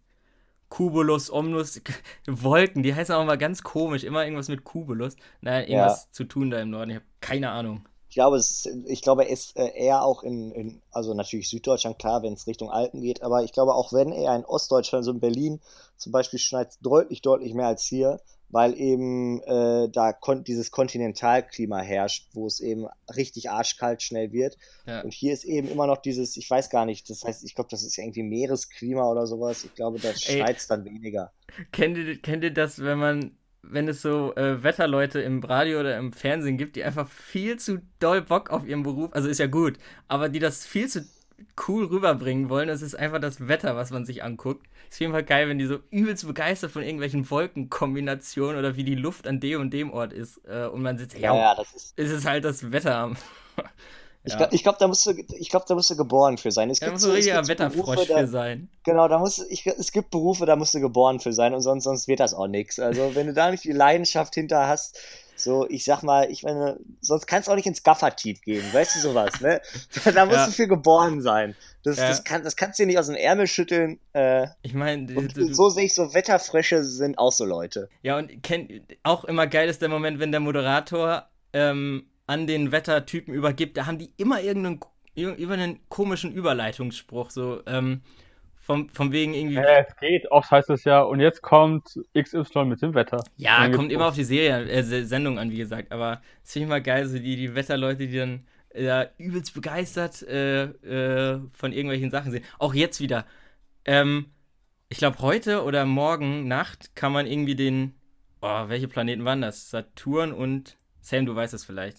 Cumulus, Omnus, Wolken, die heißen auch mal ganz komisch, immer irgendwas mit Cumulus. Naja, irgendwas zu tun da im Norden, ich habe keine Ahnung. Ich glaube, es, ist- ich glaube, es ist äh, eher auch in, in, also natürlich Süddeutschland, klar, wenn es Richtung Alpen geht, aber ich glaube auch wenn eher in Ostdeutschland, so in Berlin zum Beispiel, schneit es deutlich, deutlich mehr als hier, weil eben äh, da kon dieses Kontinentalklima herrscht, wo es eben richtig arschkalt schnell wird. Ja. Und hier ist eben immer noch dieses, ich weiß gar nicht, das heißt, ich glaube, das ist irgendwie Meeresklima oder sowas. Ich glaube, da Ey. schneit es dann weniger. Kennt ihr, kennt ihr das, wenn man, wenn es so äh, Wetterleute im Radio oder im Fernsehen gibt, die einfach viel zu doll Bock auf ihren Beruf, also ist ja gut, aber die das viel zu cool rüberbringen wollen, es ist einfach das Wetter, was man sich anguckt. Ist auf jeden Fall geil, wenn die so übelst begeistert von irgendwelchen Wolkenkombinationen oder wie die Luft an dem und dem Ort ist äh, und man sitzt, ja, Ja, ja, das ist. ist es halt das Wetter. Ich Ja. glaube, ich glaub, da musst du, ich glaube, da musst du geboren für sein. Es Da gibt muss so, ein es richtiger so Wetterfrosch Berufe, da, für sein. Genau, da muss ich, es gibt Berufe, da musst du geboren für sein und sonst, sonst wird das auch nichts. Also wenn du da nicht die Leidenschaft hinter hast, so, ich sag mal, ich meine, sonst kannst du auch nicht ins Gaffer-Team gehen, weißt du sowas, ne? Da musst Ja. du für geboren sein. Das, Ja. das, kann, das kannst du dir nicht aus dem Ärmel schütteln. Äh, Ich meine, so sehe ich so, Wetterfrösche sind auch so Leute. Ja, und kennt, auch immer geil ist der Moment, wenn der Moderator ähm, an den Wettertypen übergibt, da haben die immer irgendeinen, ir- über einen komischen Überleitungsspruch, so ähm, vom, vom wegen irgendwie. Ja, es geht. Oft heißt es ja, und jetzt kommt XY mit dem Wetter. Ja, kommt immer auf die Serie, äh, Se- Sendung an, wie gesagt. Aber das finde ich mal geil, so die, die Wetterleute, die dann äh, übelst begeistert äh, äh, von irgendwelchen Sachen sind. Auch jetzt wieder. Ähm, ich glaube, heute oder morgen Nacht kann man irgendwie den. Oh, welche Planeten waren das? Saturn und. Sam, du weißt es vielleicht.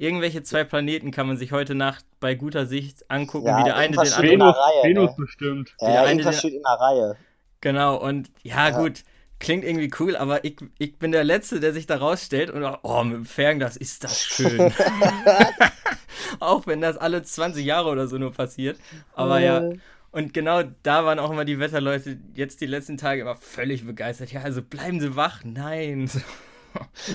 Irgendwelche zwei Planeten kann man sich heute Nacht bei guter Sicht angucken, Ja, wie der eine den anderen. in der Venus, Reihe, Venus ne? bestimmt. der Ja, eine, irgendwas der- steht in der Reihe. Genau, und ja, Ja. gut, klingt irgendwie cool, aber ich, ich bin der Letzte, der sich da rausstellt und oh, mit dem Fernglas ist das schön. auch wenn das alle 20 Jahre oder so nur passiert. Aber ja, Äh. und genau da waren auch immer die Wetterleute jetzt die letzten Tage immer völlig begeistert. Ja, also bleiben Sie wach. Nein.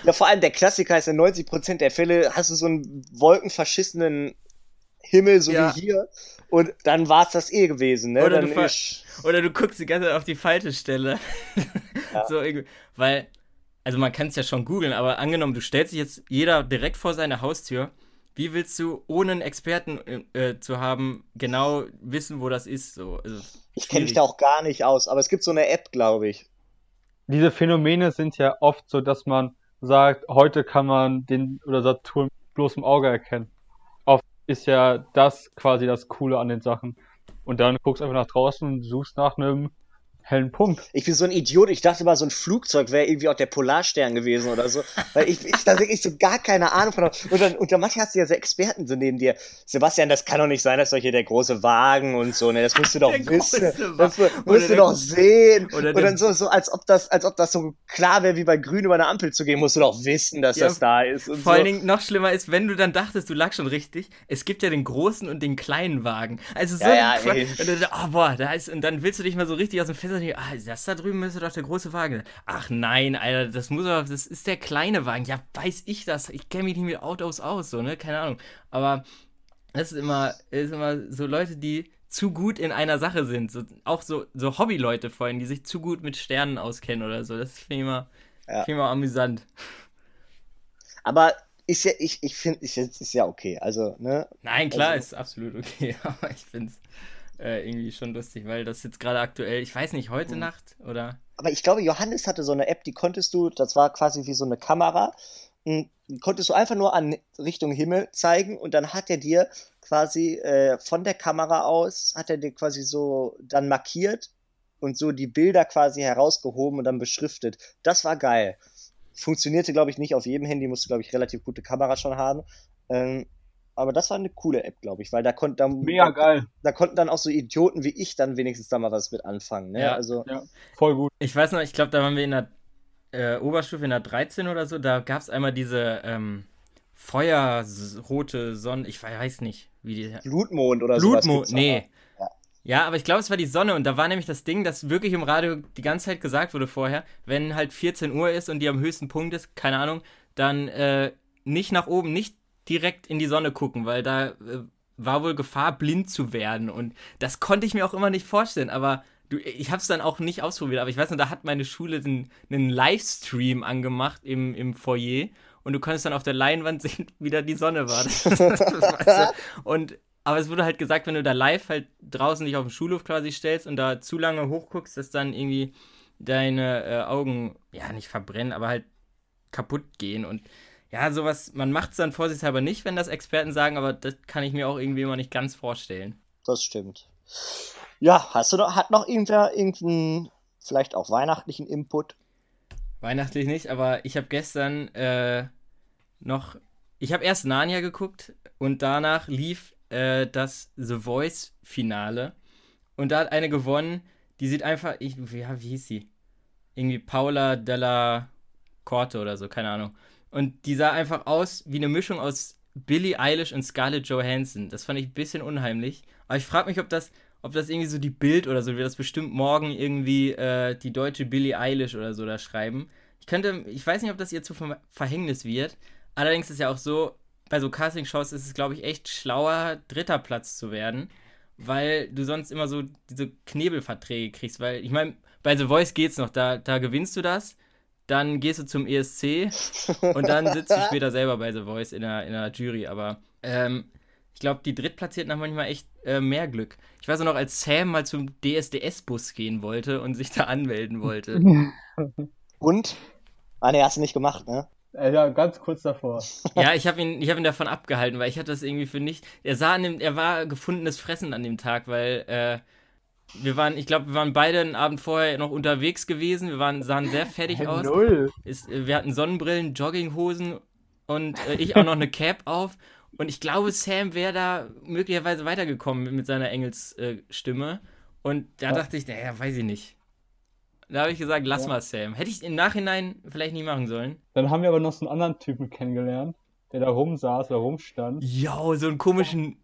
Ja, vor allem der Klassiker ist in 90% der Fälle hast du so einen wolkenverschissenen Himmel, so Ja. wie hier. Und dann war es das eh gewesen, ne? Oder dann du ist, Oder du guckst die ganze Zeit auf die falsche Stelle. Ja. so irgendwie, weil, also man kann es ja schon googeln, aber angenommen, du stellst dich jetzt jeder direkt vor seine Haustür, wie willst du, ohne einen Experten äh, zu haben, genau wissen, wo das ist? So, also, ich kenne mich da auch gar nicht aus, aber es gibt so eine App, glaube ich. Diese Phänomene sind ja oft so, dass man sagt, heute kann man den oder Saturn mit bloßem Auge erkennen. Oft ist ja das quasi das Coole an den Sachen. Und dann guckst du einfach nach draußen und suchst nach einem hellen Punkt. Ich bin so ein Idiot, ich dachte mal, so ein Flugzeug wäre irgendwie auch der Polarstern gewesen oder so. Weil ich, ich da wirklich so gar keine Ahnung von habe. Und dann, und dann manchmal hast du ja so Experten so neben dir. Sebastian, das kann doch nicht sein, dass doch hier der große Wagen und so, ne? Das musst du doch Der wissen. Das musst du doch sehen. oder und dann so, so als ob das, als ob das so klar wäre, wie bei Grün über eine Ampel zu gehen, musst du doch wissen, dass Ja, das da ist. Und Vor so. allen Dingen noch schlimmer ist, wenn du dann dachtest, du lagst schon richtig, es gibt ja den großen und den kleinen Wagen. Also so Ja, ja, ein Qua- ey. und, dann, oh, boah, da ist, und dann willst du dich mal so richtig aus dem Fenster denken, ah, das da drüben müsste doch der große Wagen sein. Ach nein, Alter, das muss doch, das ist der kleine Wagen. Ja, weiß ich das. Ich kenne mich nicht mit Autos aus, so, ne? Keine Ahnung. Aber das ist immer, ist immer so Leute, die zu gut in einer Sache sind. So, auch so, so Hobbyleute vorhin, die sich zu gut mit Sternen auskennen oder so. Das finde ich immer, Ja. finde ich immer amüsant. Aber ist ja, ich, ich finde, ist, ist ja okay. Also, ne? Nein, klar, Also- ist absolut okay, aber ich finde es äh, irgendwie schon lustig, weil das jetzt gerade aktuell, ich weiß nicht, heute Hm. Nacht oder. Aber ich glaube, Johannes hatte so eine App, die konntest du, das war quasi wie so eine Kamera, m, die konntest du einfach nur an Richtung Himmel zeigen und dann hat er dir quasi äh, von der Kamera aus, hat er dir quasi so dann markiert und so die Bilder quasi herausgehoben und dann beschriftet. Das war geil. Funktionierte, glaube ich, nicht auf jedem Handy, musste, glaube ich, relativ gute Kamera schon haben. Ähm, aber das war eine coole App, glaube ich, weil da konnten dann, Mega geil. da konnten dann auch so Idioten wie ich dann wenigstens da mal was mit anfangen. Ne? Ja. Also, Ja, voll gut. Ich weiß noch, ich glaube, da waren wir in der äh, Oberstufe, in der 13 oder so. Da gab es einmal diese ähm, feuerrote Sonne. Ich weiß nicht, wie die. Blutmond oder sowas. Blutmond, nee. Ja. Ja, aber ich glaube, es war die Sonne und da war nämlich das Ding, dass wirklich im Radio die ganze Zeit gesagt wurde vorher, wenn halt 14 Uhr ist und die am höchsten Punkt ist, keine Ahnung, dann äh, nicht nach oben, nicht direkt in die Sonne gucken, weil da äh, war wohl Gefahr, blind zu werden und das konnte ich mir auch immer nicht vorstellen, aber du, ich habe es dann auch nicht ausprobiert, aber ich weiß noch, da hat meine Schule den, einen Livestream angemacht im, im Foyer und du konntest dann auf der Leinwand sehen, wie da die Sonne war. Weißt du? und aber es wurde halt gesagt, wenn du da live halt draußen dich auf dem Schulhof quasi stellst und da zu lange hochguckst, dass dann irgendwie deine äh, Augen, ja, nicht verbrennen, aber halt kaputt gehen. Und ja, sowas, man macht es dann vorsichtshalber nicht, wenn das Experten sagen, aber das kann ich mir auch irgendwie immer nicht ganz vorstellen. Das stimmt. Ja, hast du noch, hat noch irgendwer irgendeinen, vielleicht auch weihnachtlichen Input? Weihnachtlich nicht, aber ich habe gestern äh, noch, ich habe erst Narnia geguckt und danach lief äh, das The Voice Finale und da hat eine gewonnen, die sieht einfach, ich, ja, wie hieß sie? Irgendwie Paula Della Corte oder so, keine Ahnung. Und die sah einfach aus wie eine Mischung aus Billie Eilish und Scarlett Johansson. Das fand ich ein bisschen unheimlich. Aber ich frage mich, ob das, ob das irgendwie so die Bild oder so, wie das bestimmt morgen irgendwie äh, die deutsche Billie Eilish oder so da schreiben. Ich könnte, ich weiß nicht, ob das ihr zu Ver Verhängnis wird. Allerdings ist ja auch so, bei so Castingshows ist es, glaube ich, echt schlauer, dritter Platz zu werden, weil du sonst immer so diese Knebelverträge kriegst. Weil, ich meine, bei The Voice geht's noch, da, da gewinnst du das, dann gehst du zum ESC und dann sitzt du später selber bei The Voice in der, in der Jury. Aber ähm, ich glaube, die Drittplatzierten haben manchmal echt äh, mehr Glück. Ich weiß auch noch, als Sam mal zum DSDS-Bus gehen wollte und sich da anmelden wollte. Und? Ah, ne, hast du nicht gemacht, ne? Äh, Ja, ganz kurz davor. ja, ich habe ihn, ich hab ihn davon abgehalten, weil ich hatte das irgendwie für nicht. Er sah an dem, er war gefundenes Fressen an dem Tag, weil äh, wir waren, ich glaube, wir waren beide einen Abend vorher noch unterwegs gewesen. Wir waren, sahen sehr fertig aus. Null. Ist, äh, wir hatten Sonnenbrillen, Jogginghosen und äh, ich auch noch eine Cap auf. Und ich glaube, Sam wäre da möglicherweise weitergekommen mit, seiner Engelsstimme. Äh, und da Ja. dachte ich, naja, weiß ich nicht. Da habe ich gesagt, lass Ja. mal Sam. Hätte ich im Nachhinein vielleicht nicht machen sollen. Dann haben wir aber noch so einen anderen Typen kennengelernt, der da rumsaß oder rumstand. Ja, so einen komischen.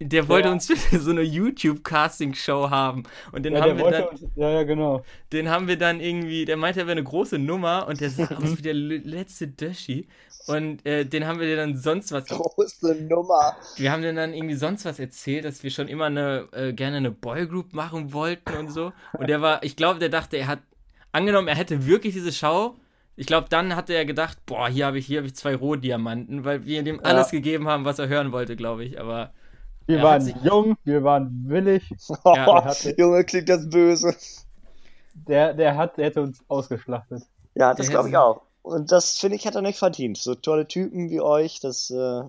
Der wollte Ja. uns so eine YouTube-Casting-Show haben. Und den, Ja, haben wir dann, uns, ja, ja, genau. den haben wir dann irgendwie. Der meinte, er wäre eine große Nummer und der sah aus wie der le- letzte Döschi. Und äh, den haben wir dann sonst was. Große Nummer. Wir haben denen dann irgendwie sonst was erzählt, dass wir schon immer eine, äh, gerne eine Boygroup machen wollten und so. Und der war, ich glaube, der dachte, er hat, angenommen, er hätte wirklich diese Show. Ich glaube, dann hatte er gedacht, boah, hier habe ich, hier habe ich zwei Rohdiamanten, weil wir dem alles gegeben haben, was er hören wollte, glaube ich. Aber Wir Er waren sich- jung, wir waren willig. Ja, der hatte- Junge, klingt das böse. Der, der, hat, der hätte uns ausgeschlachtet. Ja, das glaube ich auch. Und das, finde ich, hat er nicht verdient. So tolle Typen wie euch, das, äh,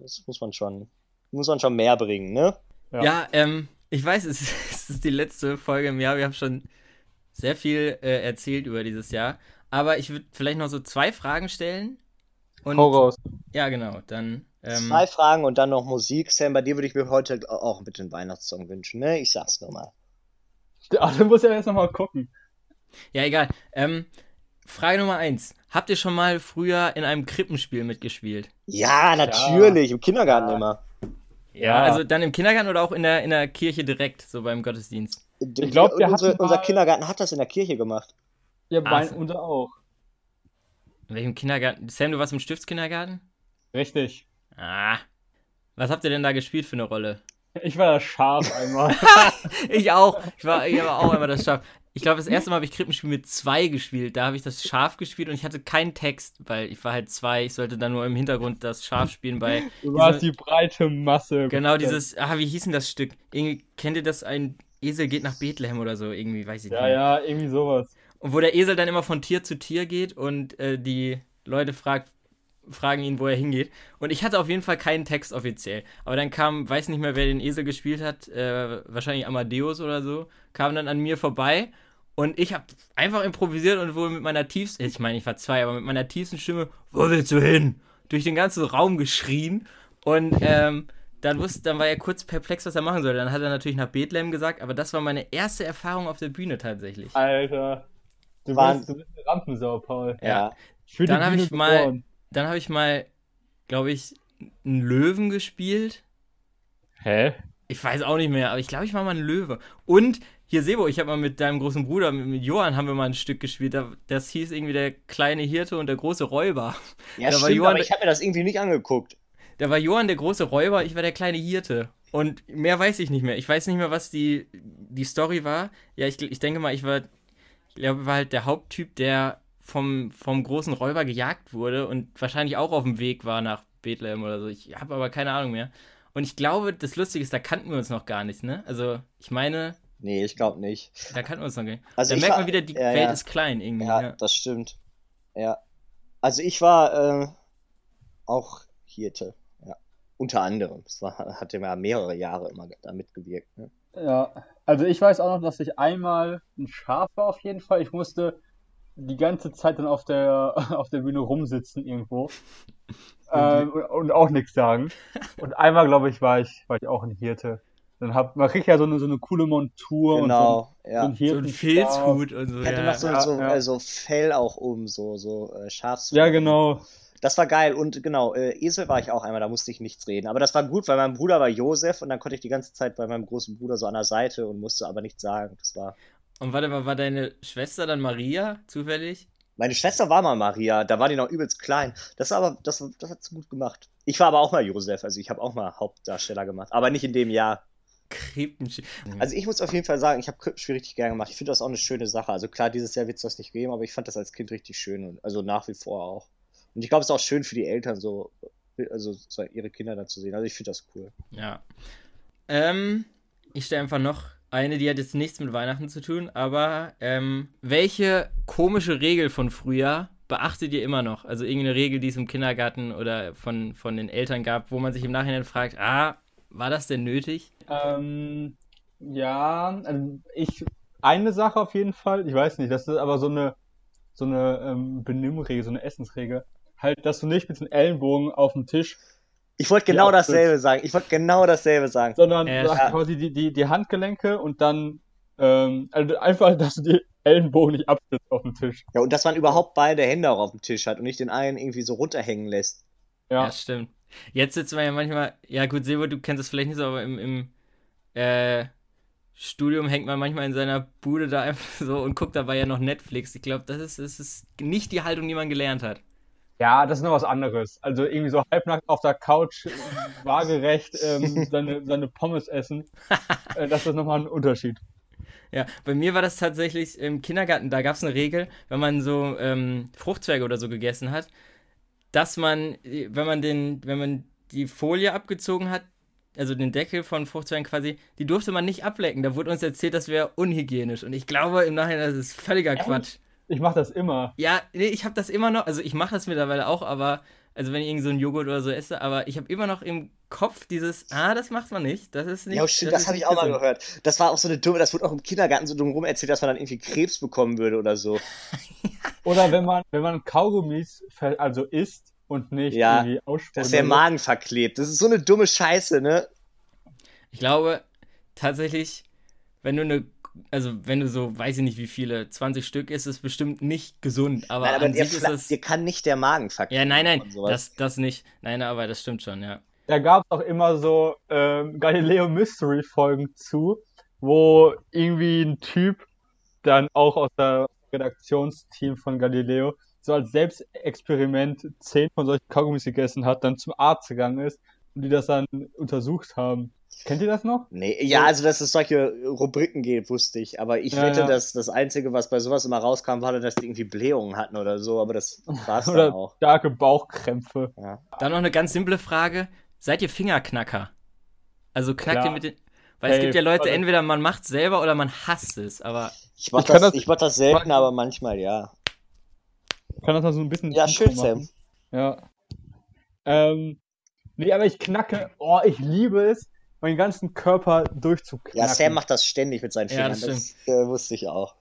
das muss man schon, muss man schon mehr bringen, ne? Ja. Ja, ähm, ich weiß, es ist, es ist die letzte Folge im Jahr. Wir haben schon sehr viel äh, erzählt über dieses Jahr. Aber ich würde vielleicht noch so zwei Fragen stellen. Und, Hau raus. Ja, genau. Dann. Ähm, Zwei Fragen und dann noch Musik. Sam, bei dir würde ich mir heute auch bitte einen Weihnachtssong wünschen, ne? Ich sag's nur mal. Ach, du musst ja jetzt nochmal gucken. ja, egal. Ähm, Frage Nummer eins. Habt ihr schon mal früher in einem Krippenspiel mitgespielt? Ja, natürlich, im Kindergarten Ja. immer. Ja. Also dann im Kindergarten oder auch in der, in der Kirche direkt, so beim Gottesdienst? Ich glaub, wir unsere, unser Kindergarten hat das in der Kirche gemacht. Ja, Ach mein, so. unser auch. In welchem Kindergarten? Sam, du warst im Stiftskindergarten? Richtig. Ah. Was habt ihr denn da gespielt für eine Rolle? Ich war das Schaf einmal. Ich auch. Ich war, ich war auch immer das Schaf. Ich glaube, das erste Mal habe ich Krippenspiel mit zwei gespielt. Da habe ich das Schaf gespielt und ich hatte keinen Text, weil ich war halt zwei. Ich sollte dann nur im Hintergrund das Schaf spielen bei. Du warst die breite Masse. Genau, dieses. Ah, wie hieß denn das Stück? Irgendwie, kennt ihr das? Ein Esel geht nach Bethlehem oder so? Irgendwie, weiß ich Ja, nicht. ja, irgendwie sowas. Und wo der Esel dann immer von Tier zu Tier geht und äh, die Leute fragt, fragen ihn, wo er hingeht. Und ich hatte auf jeden Fall keinen Text offiziell. Aber dann kam, weiß nicht mehr, wer den Esel gespielt hat, äh, wahrscheinlich Amadeus oder so, kam dann an mir vorbei Und ich habe einfach improvisiert und wohl mit meiner tiefsten, ich meine, ich war zwei, aber mit meiner tiefsten Stimme, wo willst du hin? Durch den ganzen Raum geschrien. Und ähm, dann, wusste, dann war er kurz perplex, was er machen soll. Dann hat er natürlich nach Bethlehem gesagt, aber das war meine erste Erfahrung auf der Bühne tatsächlich. Alter. Du Wahnsinn. bist, du bist eine Rampensau, Paul. Ja. Die Dann hab Bühne ich mal-. Dann habe ich mal, glaube ich, einen Löwen gespielt. Hä? Ich weiß auch nicht mehr, aber ich glaube, ich war mal ein Löwe. Und hier, Sebo, ich habe mal mit deinem großen Bruder, mit, mit Johann, haben wir mal ein Stück gespielt. Da- Das hieß irgendwie der kleine Hirte und der große Räuber. Ja, Da war stimmt, Johann- aber ich habe mir das irgendwie nicht angeguckt. Da war Johann der große Räuber, ich war der kleine Hirte. Und mehr weiß ich nicht mehr. Ich weiß nicht mehr, was die, die Story war. Ja, ich, ich denke mal, ich war, ich glaube, war halt der Haupttyp, der vom, vom großen Räuber gejagt wurde und wahrscheinlich auch auf dem Weg war nach Bethlehem oder so. Ich habe aber keine Ahnung mehr. Und ich glaube, das Lustige ist, da kannten wir uns noch gar nicht, ne? Also, ich meine, Nee, ich glaube nicht. da kannten wir uns noch gar nicht. Also da merkt war- man wieder, die ja, Welt ja. ist klein irgendwie. Ja, Ja. das stimmt. Ja. Also ich war äh, auch Hirte. Ja. Unter anderem. Es war, hatte ja mehrere Jahre immer da mitgewirkt. Ne? Ja, also ich weiß auch noch, dass ich einmal ein Schaf war auf jeden Fall. Ich musste die ganze Zeit dann auf der, auf der Bühne rumsitzen irgendwo ähm, und, und auch nichts sagen. Und einmal, glaube ich, war ich, war ich auch ein Hirte. Dann hab, man kriegt ja so eine, so eine coole Montur Genau, und so, ja. ein So ein. Filzhut und so. Ich hatte Ja. noch so, Ja, so, ja. äh, so Fell auch um, so, so äh, Schafsfell. Ja, genau. Das war geil. Und genau, äh, Esel war ich auch einmal, da musste ich nichts reden. Aber das war gut, weil mein Bruder war Josef und dann konnte ich die ganze Zeit bei meinem großen Bruder so an der Seite und musste aber nichts sagen. Das war. Und warte mal, war deine Schwester dann Maria zufällig? Meine Schwester war mal Maria, da war die noch übelst klein. Das aber, das, das hat sie gut gemacht. Ich war aber auch mal Josef, also ich habe auch mal Hauptdarsteller gemacht, aber nicht in dem Jahr. Krippensch Also ich muss auf jeden Fall sagen, ich habe Krippenspiel richtig gern gemacht. Ich finde das auch eine schöne Sache. Also klar, dieses Jahr wird es das nicht geben, aber ich fand das als Kind richtig schön und also nach wie vor auch. Und ich glaube, es ist auch schön für die Eltern, so, also so ihre Kinder dann zu sehen. Also ich finde das cool. Ja. Ähm, ich stelle einfach noch eine, die hat jetzt nichts mit Weihnachten zu tun, aber ähm, welche komische Regel von früher beachtet ihr immer noch? Also irgendeine Regel, die es im Kindergarten oder von, von den Eltern gab, wo man sich im Nachhinein fragt, ah, war das denn nötig? Ähm, ja, also ich, eine Sache auf jeden Fall, ich weiß nicht, das ist aber so eine, so eine ähm, Benimmregel, so eine Essensregel. Halt, dass du nicht mit den Ellenbogen auf dem Tisch, Ich wollte genau Ja, dasselbe sagen. Ich wollte genau dasselbe sagen. sondern Ja, du hast ja. quasi die, die, die Handgelenke und dann ähm, also einfach, dass du die Ellenbogen nicht abstützt auf dem Tisch. Ja, und dass man überhaupt beide Hände auch auf dem Tisch hat und nicht den einen irgendwie so runterhängen lässt. Ja, Ja, stimmt. Jetzt sitzen wir ja manchmal, ja gut, Silber, du kennst es vielleicht nicht so, aber im, im äh, Studium hängt man manchmal in seiner Bude da einfach so und guckt dabei ja noch Netflix. Ich glaube, das ist, das ist nicht die Haltung, die man gelernt hat. Ja, das ist noch was anderes. Also irgendwie so halbnackt auf der Couch, waagerecht ähm, seine, seine Pommes essen, äh, das ist nochmal ein Unterschied. Ja, bei mir war das tatsächlich im Kindergarten, da gab es eine Regel, wenn man so ähm, Fruchtzwerge oder so gegessen hat, dass man, wenn man den, wenn man die Folie abgezogen hat, also den Deckel von Fruchtzwergen quasi, die durfte man nicht ablecken. Da wurde uns erzählt, das wäre unhygienisch. Und ich glaube im Nachhinein, das ist völliger? Quatsch. Ich mache das immer. Ja, nee, ich habe das immer noch, also ich mache das mittlerweile auch, aber, also wenn ich irgend so einen Joghurt oder so esse, aber ich habe immer noch im Kopf dieses, ah, das macht man nicht, das ist nicht. Ja, stimmt, das ist habe ich auch mal gesund. gehört. Das war auch so eine dumme, das wurde auch im Kindergarten so dumm rum erzählt, dass man dann irgendwie Krebs bekommen würde oder so. Oder wenn man, wenn man Kaugummis also isst und nicht Ja, irgendwie ausspuckt. ist der Magen verklebt. Das ist so eine dumme Scheiße, ne? Ich glaube tatsächlich, wenn du eine, also wenn du so, weiß ich nicht wie viele, 20 Stück isst, ist es bestimmt nicht gesund, aber, Nein, aber an dir, sich ist das. dir kann nicht der Magen verkleben. Ja, nein, nein, das, das nicht. Nein, aber das stimmt schon, ja. Da gab es auch immer so ähm, Galileo Mystery Folgen zu, wo irgendwie ein Typ dann auch aus der Redaktionsteam von Galileo so als Selbstexperiment zehn von solchen Kaugummis gegessen hat, dann zum Arzt gegangen ist und die das dann untersucht haben. Kennt ihr das noch? Nee, ja, also dass es solche Rubriken gibt, wusste ich. Aber ich Ja, wette, ja. dass das Einzige, was bei sowas immer rauskam, war, dass die irgendwie Blähungen hatten oder so. Aber das war es dann auch. starke Bauchkrämpfe. Ja. Dann noch eine ganz simple Frage. Seid ihr Fingerknacker? Also knackt ihr mit den. Weil es Hey, gibt ja Leute, entweder man macht selber oder man hasst es, aber Ich mach, Ich das, das- ich mach das selten, aber manchmal ja. Kann das mal so ein bisschen Ja, schön? Sam. Ja. Ähm, nee, aber ich knacke, oh, ich liebe es, meinen ganzen Körper durchzuknacken. Ja, Sam macht das ständig mit seinen Ja, Fingern. das das äh, wusste ich auch.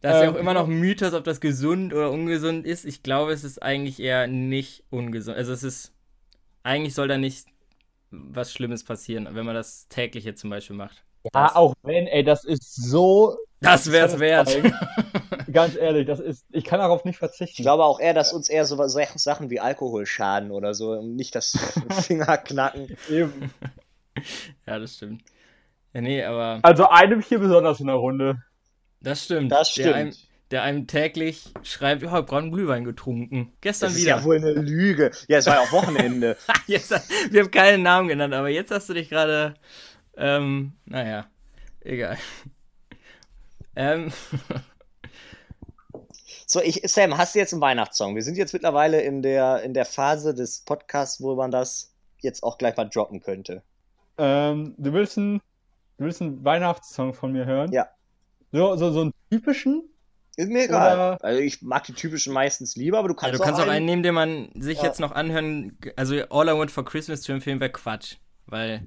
Da ist ja Ähm, auch immer noch ein Mythos, ob das gesund oder ungesund ist. Ich glaube, es ist eigentlich eher nicht ungesund. Also es ist, eigentlich soll da nicht was Schlimmes passieren, wenn man das täglich jetzt zum Beispiel macht. Ja, Das- auch wenn, ey, das ist so. Das wär's wert. Ganz ehrlich, das ist. Ich kann darauf nicht verzichten. Ich glaube auch eher, dass uns eher so so Sachen wie Alkohol schaden oder so und nicht das Fingerknacken. Eben. ja, das stimmt. Ja, nee, aber Also einem hier besonders in der Runde. das stimmt. Das Der einem, stimmt. der einem täglich schreibt, ich hab gerade einen Glühwein getrunken. Gestern Das ist wieder. ja wohl eine Lüge. Ja, es war ja auch Wochenende. Jetzt, wir haben keinen Namen genannt, aber jetzt hast du dich gerade. Ähm, naja, egal. Ähm, So, ich, Sam, hast du jetzt einen Weihnachtssong? Wir sind jetzt mittlerweile in der, in der Phase des Podcasts, wo man das jetzt auch gleich mal droppen könnte. Ähm, du willst einen, du willst einen Weihnachtssong von mir hören? Ja. So, so, so einen typischen? Ist mir egal. Oder- Also ich mag die typischen meistens lieber, aber du ja, kannst, du kannst auch einen einen. nehmen, den man sich Ja. jetzt noch anhören. Also, All I Want for Christmas zu empfehlen wäre Quatsch. Weil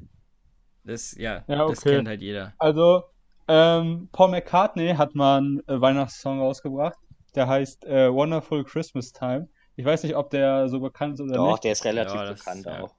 das, ja, Ja, das okay. kennt halt jeder. Also, ähm, Paul McCartney hat mal einen äh, Weihnachtssong rausgebracht. Der heißt äh, Wonderful Christmas Time. Ich weiß nicht, ob der so bekannt ist oder Doch, nicht. der ist relativ Ja, das- bekannt ja. auch.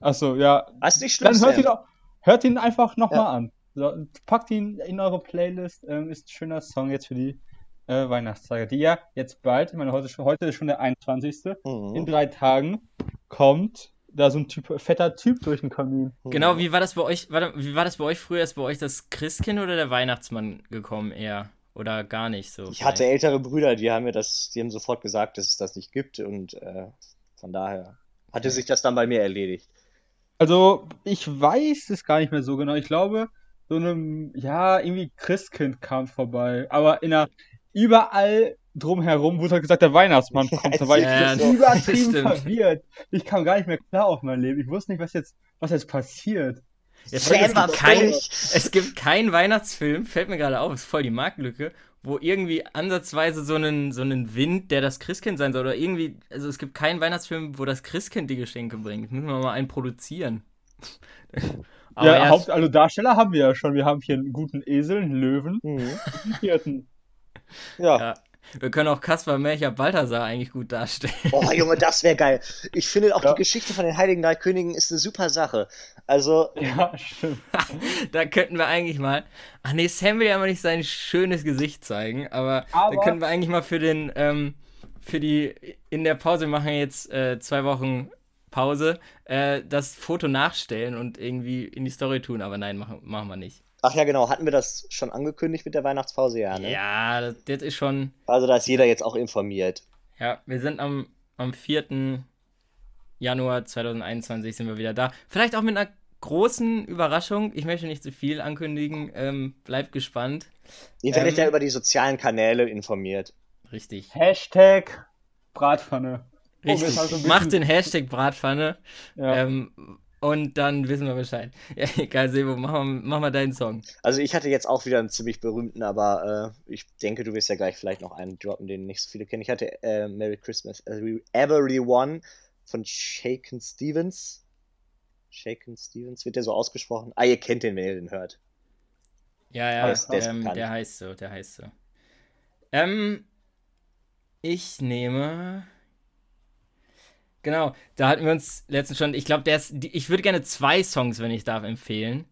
Achso, ja. Das ist nicht schlimm, Dann hört ihn, auch, hört ihn einfach nochmal Ja. an. So, packt ihn in eure Playlist. Ähm, ist ein schöner Song jetzt für die äh, Weihnachtstage, die ja jetzt bald, ich meine, heute, heute ist schon der 21. In Mhm. drei Tagen kommt da so ein typ, fetter Typ durch den Kamin. Genau, wie war das bei euch? Warte, wie war das bei euch früher? Ist bei euch das Christkind oder der Weihnachtsmann gekommen eher? Oder gar nicht so? Ich hatte vielleicht? ältere Brüder, die haben mir das, die haben sofort gesagt, dass es das nicht gibt und äh, von daher hatte sich das dann bei mir erledigt. Also, ich weiß es gar nicht mehr so genau. Ich glaube, so einem, ja, irgendwie Christkind kam vorbei. Aber in einer, überall drumherum wurde halt gesagt, der Weihnachtsmann kommt. Da war ich ja, so das übertrieben verwirrt. Ich kam gar nicht mehr klar auf mein Leben. Ich wusste nicht, was jetzt, was jetzt passiert. Jetzt es gibt kein, es gibt keinen Weihnachtsfilm, fällt mir gerade auf, ist voll die Marktlücke, wo irgendwie ansatzweise so einen, so einen Wind, der das Christkind sein soll, oder irgendwie, also es gibt keinen Weihnachtsfilm, wo das Christkind die Geschenke bringt. Müssen wir mal einen produzieren. Aber ja, Haupt, also Darsteller haben wir ja schon. Wir haben hier einen guten Esel, einen Löwen, Mhm. einen Hirten. Ja. ja, wir können auch Kaspar Melcher Balthasar eigentlich gut darstellen. Oh, Junge, das wäre geil. Ich finde auch Ja. die Geschichte von den Heiligen Drei Königen ist eine super Sache. Also, Ja, stimmt. da könnten wir eigentlich mal. Ach nee, Sam will ja immer nicht sein schönes Gesicht zeigen, aber, da Aber- könnten wir eigentlich mal für den, ähm, für die, in der Pause, wir machen ja jetzt äh, zwei Wochen Pause, äh, das Foto nachstellen und irgendwie in die Story tun, aber nein, machen, machen wir nicht. Ach ja, genau, hatten wir das schon angekündigt mit der Weihnachtspause? Ja, ne? Ja, das, das ist schon. Also, da ist jeder jetzt auch informiert. Ja, wir sind am, am 4. Januar 2021 sind wir wieder da. Vielleicht auch mit einer großen Überraschung. Ich möchte nicht zu viel ankündigen. Ähm, bleibt gespannt. Ihr werdet Ähm. ja über die sozialen Kanäle informiert. Richtig. Hashtag Bratpfanne. Oh, Richtig. wir haben so ein Mach bisschen- den Hashtag Bratpfanne Ja. ähm, und dann wissen wir Bescheid. Ja, egal, Sebo, mach mal, mach mal deinen Song. Also, ich hatte jetzt auch wieder einen ziemlich berühmten, aber äh, ich denke, du wirst ja gleich vielleicht noch einen droppen, den nicht so viele kennen. Ich hatte äh, Merry Christmas, äh, Everyone von Shaken Stevens. Shaken Stevens, wird der so ausgesprochen? Ah, ihr kennt den, wenn ihr den hört. Ja, ja, der ähm, der heißt so, der heißt so. Ähm, ich nehme. Genau, da hatten wir uns letztens schon, ich glaube, der ist, die- ich würde gerne zwei Songs, wenn ich darf, empfehlen.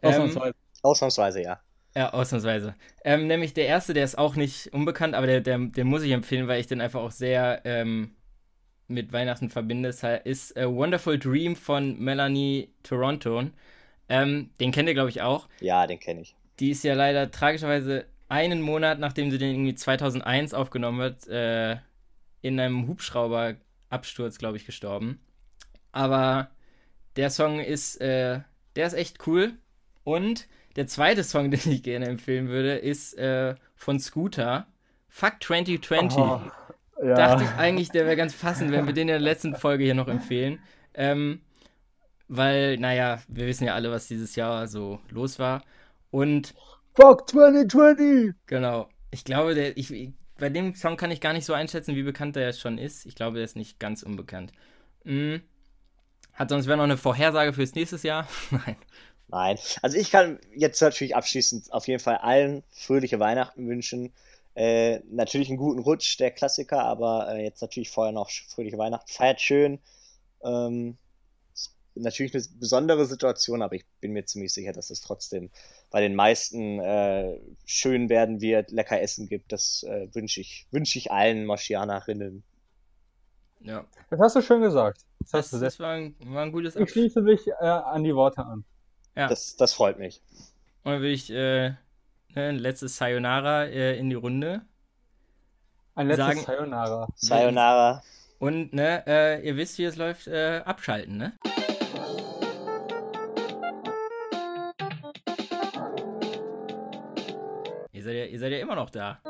Ähm, Ausnahmsweise. Ausnahmsweise, ja. Ja, ausnahmsweise. Ähm, nämlich der erste, der ist auch nicht unbekannt, aber der, der, den muss ich empfehlen, weil ich den einfach auch sehr ähm, mit Weihnachten verbinde. Ist äh, Wonderful Dream von Melanie Toronto. Ähm, den kennt ihr, glaube ich, auch. Ja, den kenne ich. Die ist ja leider tragischerweise einen Monat, nachdem sie den irgendwie 2001 aufgenommen hat, äh, in einem Hubschrauberabsturz, glaube ich, gestorben. Aber der Song ist, äh, der ist echt cool. Und der zweite Song, den ich gerne empfehlen würde, ist äh, von Scooter. Fuck 2020. Oh, ja. Dachte ich eigentlich, der wäre ganz passend, wenn wir den in der letzten Folge hier noch empfehlen. Ähm, weil, naja, wir wissen ja alle, was dieses Jahr so los war. Und Fuck 2020! genau, ich glaube, der, ich, bei dem Song kann ich gar nicht so einschätzen, wie bekannt jetzt schon ist. Ich glaube, der ist nicht ganz unbekannt. Mm. Hat sonst wer noch eine Vorhersage fürs nächste Jahr? Nein. Nein. Also ich kann jetzt natürlich abschließend auf jeden Fall allen fröhliche Weihnachten wünschen. Äh, natürlich einen guten Rutsch, der Klassiker, aber äh, jetzt natürlich vorher noch fröhliche Weihnachten. Feiert schön. Ähm, natürlich eine besondere Situation, aber ich bin mir ziemlich sicher, dass es trotzdem bei den meisten äh, schön werden wird, lecker Essen gibt. Das äh, wünsche ich, wünsch ich allen Moschianerinnen. Ja. Das hast du schön gesagt. Das, Das, hast du sehr das war, ein, war ein gutes ich schließe mich äh, an die Worte an. Ja. Das, das freut mich. Und dann will ich äh, ne, ein letztes Sayonara äh, in die Runde. Ein letztes Sagen- Sayonara. Sayonara. Und ne, äh, ihr wisst, wie es läuft, äh, abschalten, ne? Seid ja immer noch da.